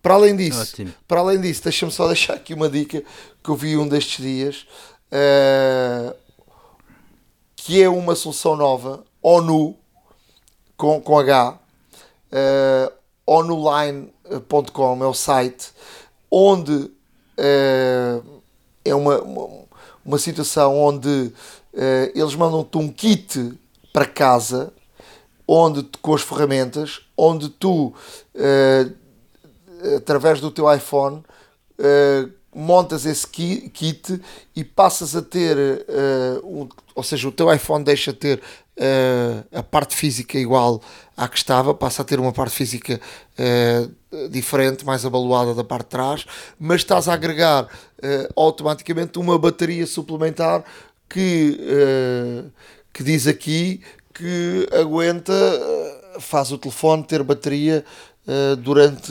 Para além disso, Ótimo. para além disso, deixa-me só deixar aqui uma dica que eu vi um destes dias, uh, que é uma solução nova, ONU, com, com H, uh, é o site onde uh, é uma, uma, uma, situação onde uh, eles mandam-te um kit para casa onde com as ferramentas onde tu através do teu iPhone montas esse kit e passas a ter, uh, um, ou seja, o teu iPhone deixa de ter uh, a parte física igual à que estava, passa a ter uma parte física uh, diferente, mais abaloada da parte de trás, mas estás a agregar automaticamente uma bateria suplementar que, que diz aqui que aguenta, faz o telefone ter bateria durante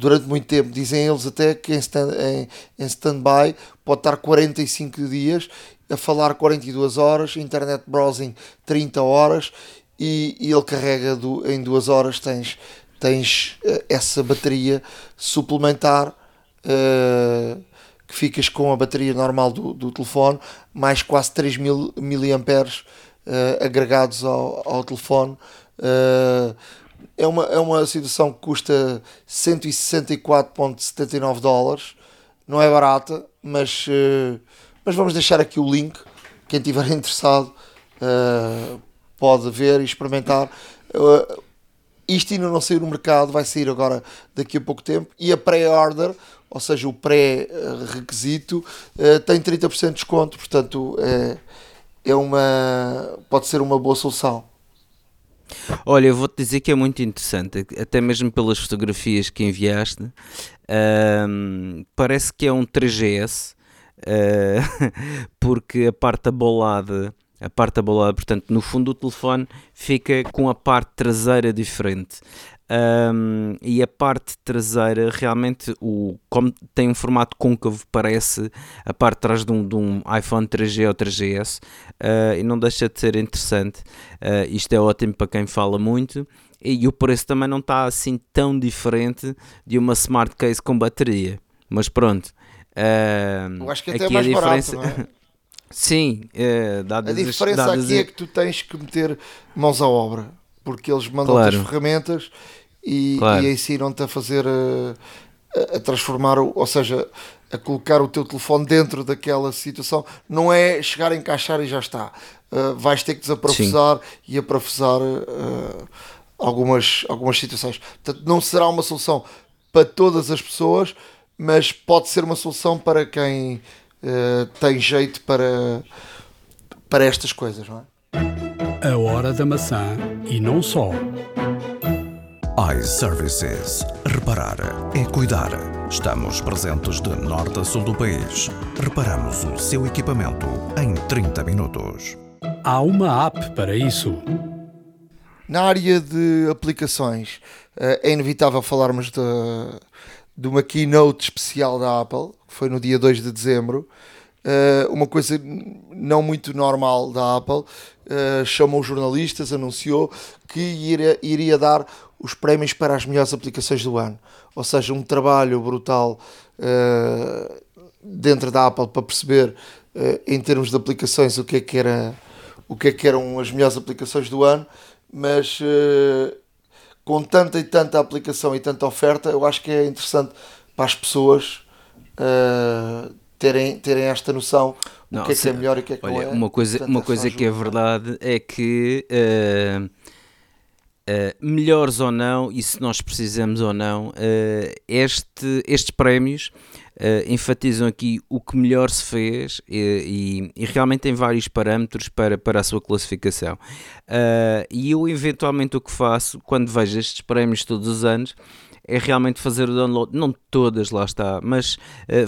durante muito tempo. Dizem eles até que em, stand, stand-by pode estar 45 dias, a falar 42 horas, internet browsing 30 horas e, e ele carrega do, em 2 horas. Tens, tens uh, essa bateria suplementar. Uh, que ficas com a bateria normal do, do telefone, mais quase 3 mil miliamperes uh, agregados ao, ao telefone. Uh, é uma, é uma situação que custa 164,79 dólares. Não é barata, mas, uh, mas vamos deixar aqui o link. Quem estiver interessado uh, pode ver e experimentar. Uh, isto ainda não saiu no mercado, vai sair agora daqui a pouco tempo. E a pré-order, ou seja, o pré-requisito, tem 30% de desconto. Portanto, é, é uma, pode ser uma boa solução. Olha, eu vou-te dizer que é muito interessante, até mesmo pelas fotografias que enviaste. Um, parece que é um 3GS, uh, porque a parte abolada, a parte abolada, portanto, no fundo do telefone fica com a parte traseira diferente. Um, e a parte traseira realmente o, como tem um formato côncavo parece a parte de trás de um, de um iPhone 3G ou 3GS uh, e não deixa de ser interessante uh, isto é ótimo para quem fala muito e, e o preço também não está assim tão diferente de uma smart case com bateria mas pronto uh, eu acho que até é mais diferença... barato, é? Sim, uh, dadas a diferença dadas aqui é que tu tens que meter mãos à obra, porque eles mandam claro. as ferramentas e, claro. e ensinam-te a fazer a, a, transformar, ou seja, a colocar o teu telefone dentro daquela situação. Não é chegar a encaixar e já está. uh, vais ter que desaparafusar e aprafusar uh, algumas, algumas situações. Portanto, não será uma solução para todas as pessoas, mas pode ser uma solução para quem uh, tem jeito para, para estas coisas, não é? A hora da maçã e não só iServices. Reparar é cuidar. Estamos presentes de norte a sul do país. Reparamos o seu equipamento em 30 minutos. Há uma app para isso. Na área de aplicações, eh, é inevitável falarmos de, de uma keynote especial da Apple, que foi no dia 2 de dezembro. Eh, uma coisa não muito normal da Apple, eh, chamou os jornalistas, anunciou que iria, iria dar os prémios para as melhores aplicações do ano. Ou seja, um trabalho brutal uh, dentro da Apple para perceber uh, em termos de aplicações o que é que era o que é que eram as melhores aplicações do ano, mas uh, com tanta e tanta aplicação e tanta oferta, eu acho que é interessante para as pessoas terem, terem esta noção do que é que é melhor e o que é que olha, não é. Uma coisa, Portanto, uma é coisa que é verdade é que Uh, melhores ou não, e se nós precisamos ou não, uh, este, estes prémios uh, enfatizam aqui o que melhor se fez e, e, e, realmente tem vários parâmetros para, para a sua classificação. e eu, eventualmente, o que faço quando vejo estes prémios todos os anos é realmente fazer o download, não todas lá está, mas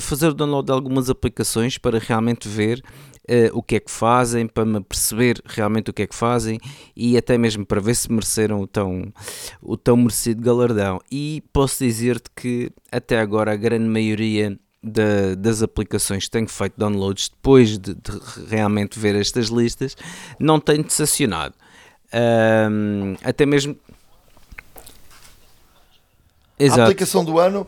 fazer o download de algumas aplicações para realmente ver uh, o que é que fazem, para perceber realmente o que é que fazem e até mesmo para ver se mereceram o tão, o tão merecido galardão. E posso dizer-te que até agora a grande maioria da, das aplicações que tenho feito downloads depois de, de realmente ver estas listas não tem decepcionado. Um, até mesmo. Exato. A aplicação do ano.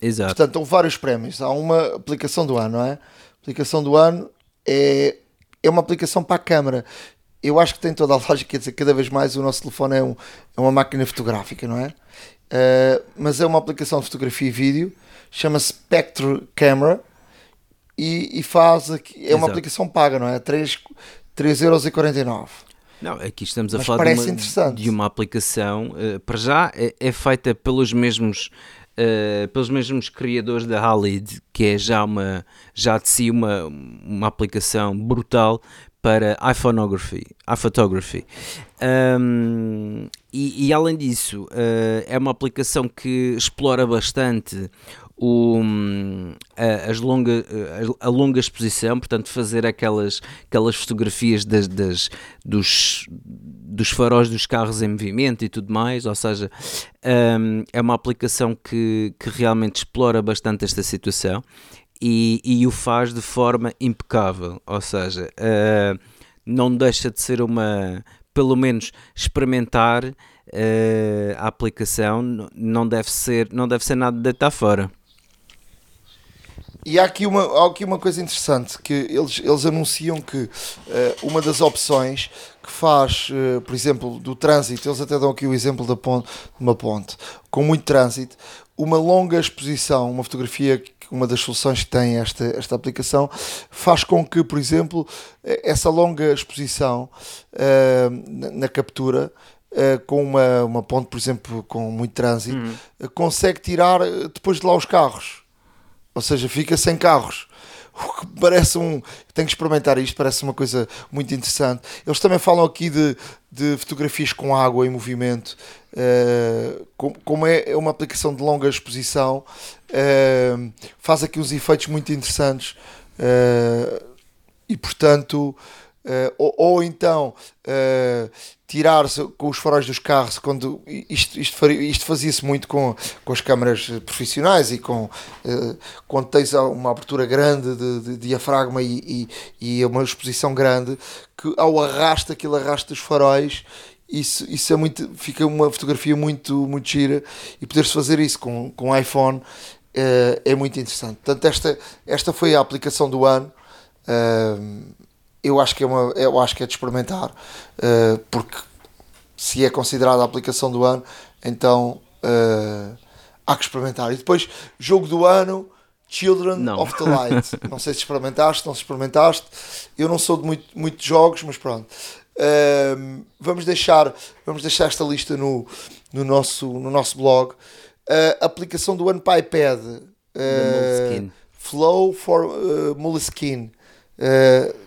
Exato. Portanto, há vários prémios. Há uma aplicação do ano, não é? Aplicação do ano é, é uma aplicação para a câmara. Eu acho que tem toda a lógica, quer dizer, cada vez mais o nosso telefone é, um, é uma máquina fotográfica, não é? Uh, mas é uma aplicação de fotografia e vídeo, chama-se Spectre Camera e, e faz aqui, é Exato. uma aplicação paga, não é? 3,49€. Não, aqui estamos a Mas falar de uma, de uma, aplicação, uh, para já é, é, feita pelos mesmos uh, pelos mesmos criadores da Halid, que é já, uma, já de si uma, uma aplicação brutal para iPhoneography, iPhotography. Um, e, e, além disso, uh, é uma aplicação que explora bastante o, a, as longa, a, a, longa exposição, portanto, fazer aquelas, aquelas fotografias das, das, dos, dos faróis dos carros em movimento e tudo mais, ou seja, um, é uma aplicação que, que realmente explora bastante esta situação e, e o faz de forma impecável, ou seja, uh, não deixa de ser uma, pelo menos experimentar uh, a aplicação, não deve ser, não deve ser nada de deitar fora. E há aqui uma, há aqui uma coisa interessante, que eles, eles anunciam que uh, uma das opções que faz, uh, por exemplo, do trânsito, eles até dão aqui o exemplo da ponte, de uma ponte, com muito trânsito, uma longa exposição, uma fotografia, uma das soluções que tem esta, esta aplicação, faz com que, por exemplo, essa longa exposição uh, na, captura, com uma, uma ponte, por exemplo, com muito trânsito, uhum. consegue tirar depois de lá os carros ou seja, fica sem carros. O que parece um. Tenho que experimentar isto, parece uma coisa muito interessante. Eles também falam aqui de, de fotografias com água em movimento, uh, como é, é uma aplicação de longa exposição, uh, faz aqui uns efeitos muito interessantes uh, e, portanto, ou, ou, então tirar-se com os faróis dos carros quando isto, isto, isto fazia-se muito com, com as câmaras profissionais e com uh, quando tens uma abertura grande de, de diafragma e, e, e, uma exposição grande que ao arrasta aquilo arrasta os faróis isso, isso é muito fica uma fotografia muito muito gira e poder-se fazer isso com, com iPhone uh, é muito interessante. Portanto esta, esta foi a aplicação do ano uh, eu acho que é, uma, eu acho que é de experimentar, uh, porque se é considerada a aplicação do ano, então uh, há que experimentar. E depois, jogo do ano, Children Não. of the Light. não sei se experimentaste, não se experimentaste. Eu não sou de muito, muito jogos, mas pronto. Ahm, vamos, deixar, vamos deixar esta lista no, no, nosso, no nosso blog. A aplicação do ano para iPad. Moleskine. Flow for uh, Moleskine. Uh,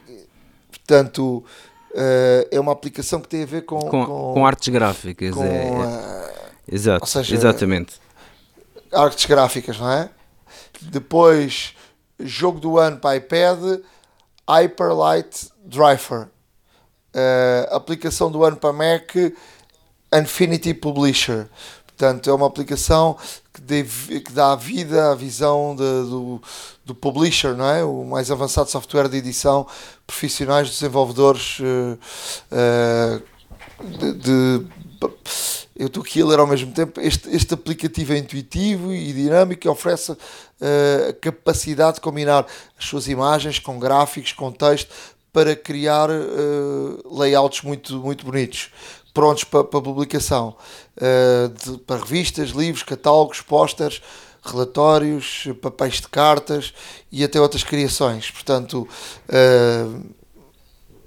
portanto, uh, é uma aplicação que tem a ver com, Com, com artes gráficas. com, é, uh, exato, ou seja, exatamente. artes gráficas, não é? Depois, jogo do ano para iPad, Hyperlight Driver. Uh, aplicação do ano para Mac, Infinity Publisher. Portanto, é uma aplicação que, dê que dá vida à visão de- do, do publisher, não é? O mais avançado software de edição profissionais desenvolvedores uh, uh, de, de- eu estou aqui a ler ao mesmo tempo. Este, este aplicativo é intuitivo e dinâmico e oferece eh, a capacidade de combinar as suas imagens com gráficos, com texto, para criar layouts muito, muito bonitos, prontos para, para publicação, eh, de- para revistas, livros, catálogos, pósteres, relatórios, papéis de cartas e até outras criações. Portanto, eh,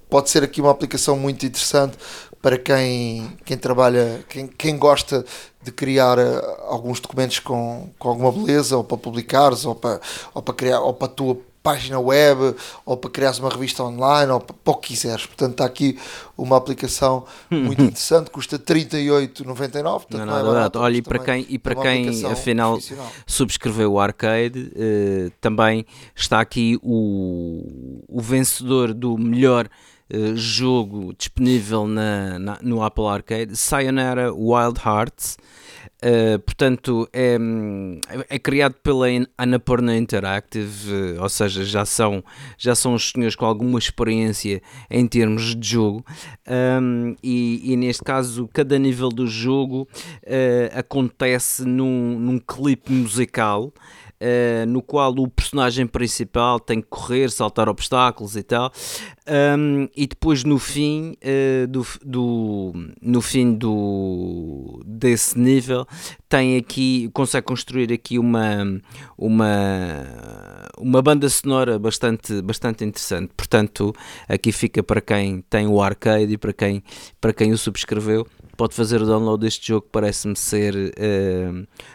pode ser aqui uma aplicação muito interessante para quem, quem trabalha, quem, quem gosta de criar eh, alguns documentos com, com alguma beleza, ou para publicares, ou para, ou para criar, ou para a tua página web, ou para criares uma revista online, ou para, para o que quiseres. Portanto, está aqui uma aplicação muito interessante, custa 38,99. portanto Não, não é é barato. Olha, e para quem, e é para uma quem afinal subscreveu o arcade, eh, também está aqui o, o vencedor do melhor eh, jogo disponível na, na- no Apple Arcade, Sayonara Wild Hearts. Eh, portanto, é, é criado pela Annapurna Interactive, eh, ou seja, já são, já são os senhores com alguma experiência em termos de jogo. Um, e, e neste caso, cada nível do jogo eh, acontece num, num clipe musical. Eh, no qual o personagem principal tem que correr, saltar obstáculos e tal, Um, e depois no fim eh, do, do- no fim do desse nível tem aqui consegue construir aqui uma uma uma banda sonora bastante bastante interessante. Portanto aqui fica para quem tem o arcade e para quem para quem o subscreveu. Pode fazer o download deste jogo parece-me ser eh,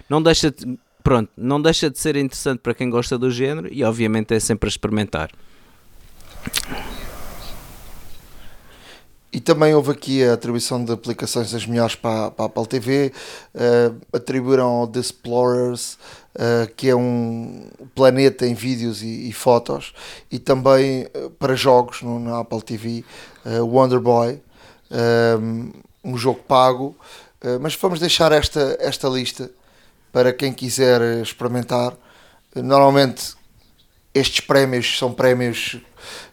não deixa de, pronto não deixa de ser interessante para quem gosta do género e obviamente é sempre a experimentar. E também houve aqui a atribuição de aplicações das melhores para, para a Apple TV, eh, atribuíram ao The Explorers, eh, que é um planeta em vídeos e, e fotos, e também eh, para jogos no, na Apple TV, eh, Wonder Boy, um jogo pago, mas vamos deixar esta, esta lista para quem quiser experimentar. Normalmente estes prémios são prémios,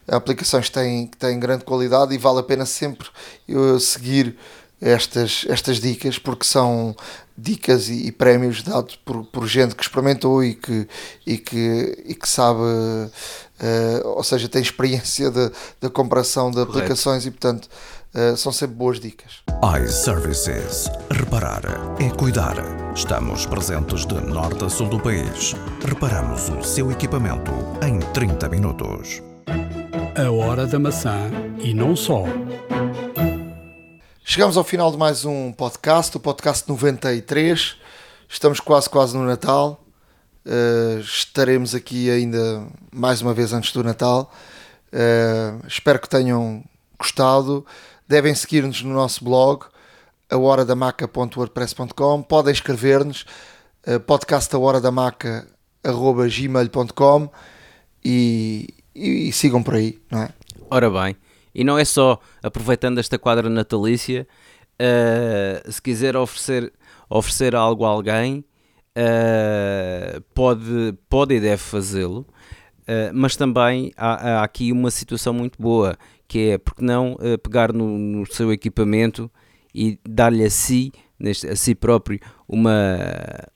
aplicações que têm, que têm grande qualidade e vale a pena sempre eu seguir estas, estas dicas porque são dicas e, e prémios dados por, por gente que experimentou e que, e que, e que sabe, eh, ou seja, tem experiência da da comparação de Correto. aplicações e portanto eh, são sempre boas dicas. iServices. Reparar é cuidar. Estamos presentes de norte a sul do país. Reparamos o seu equipamento em 30 minutos. A hora da maçã e não só. Chegamos ao final de mais um podcast, o podcast 93. Estamos quase, quase no Natal. Uh, estaremos aqui ainda mais uma vez antes do Natal. Uh, espero que tenham gostado. Devem seguir-nos no nosso blog, ahoradamaca.wordpress.com. Podem escrever-nos, uh, podcastahoradamaca.gmail.com e, e, e sigam por aí, não é? Ora bem, e não é só aproveitando esta quadra natalícia, eh, se quiser oferecer, oferecer algo a alguém, eh, pode, pode e deve fazê-lo, eh, mas também há, há aqui uma situação muito boa, que é, porque não eh, pegar no, no seu equipamento e dar-lhe a si, neste, a si próprio, uma,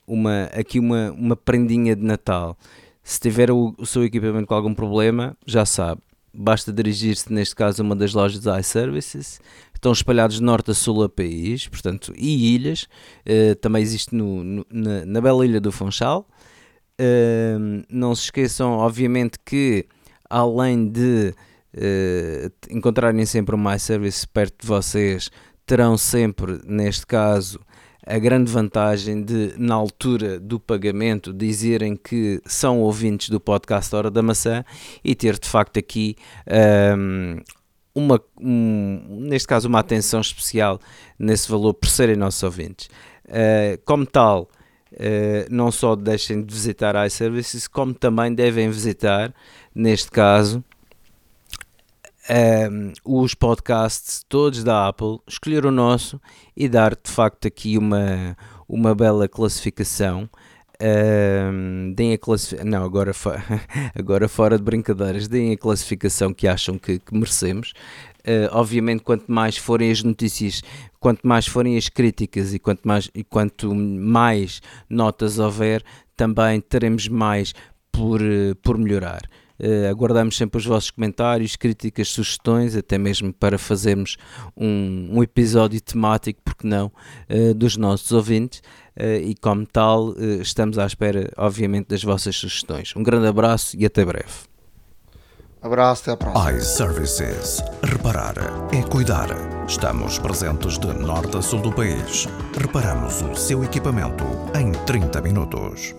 uma, aqui uma, uma prendinha de Natal. Se tiver o, o seu equipamento com algum problema, já sabe, basta dirigir-se neste caso a uma das lojas da iServices, estão espalhados de norte a sul a país, portanto, e ilhas, eh, também existe no, no- na, na bela ilha do Funchal, Uh, não se esqueçam, obviamente, que além de uh, encontrarem sempre um MyService perto de vocês, terão sempre, neste caso, a grande vantagem de, na altura do pagamento, dizerem que são ouvintes do podcast Hora da Maçã e ter de facto aqui um, uma, um, neste caso, uma atenção especial nesse valor por serem nossos ouvintes. Uh, como tal, uh, não só deixem de visitar iServices, como também devem visitar, neste caso, um, os podcasts todos da Apple, escolher o nosso e dar de facto aqui uma, uma bela classificação. Um, deem a classificação. Não, agora, agora fora de brincadeiras, deem a classificação que acham que, que merecemos. Uh, obviamente, quanto mais forem as notícias, quanto mais forem as críticas e quanto mais, e quanto mais notas houver, também teremos mais por, uh, por melhorar. Uh, aguardamos sempre os vossos comentários, críticas, sugestões, até mesmo para fazermos um, um episódio temático, porque não, uh, dos nossos ouvintes. Uh, e como tal, estamos à espera, obviamente, das vossas sugestões. Um grande abraço e até breve. Abraço, até a próxima. iServices. Reparar é cuidar. Estamos presentes de norte a sul do país. Reparamos o seu equipamento em 30 minutos.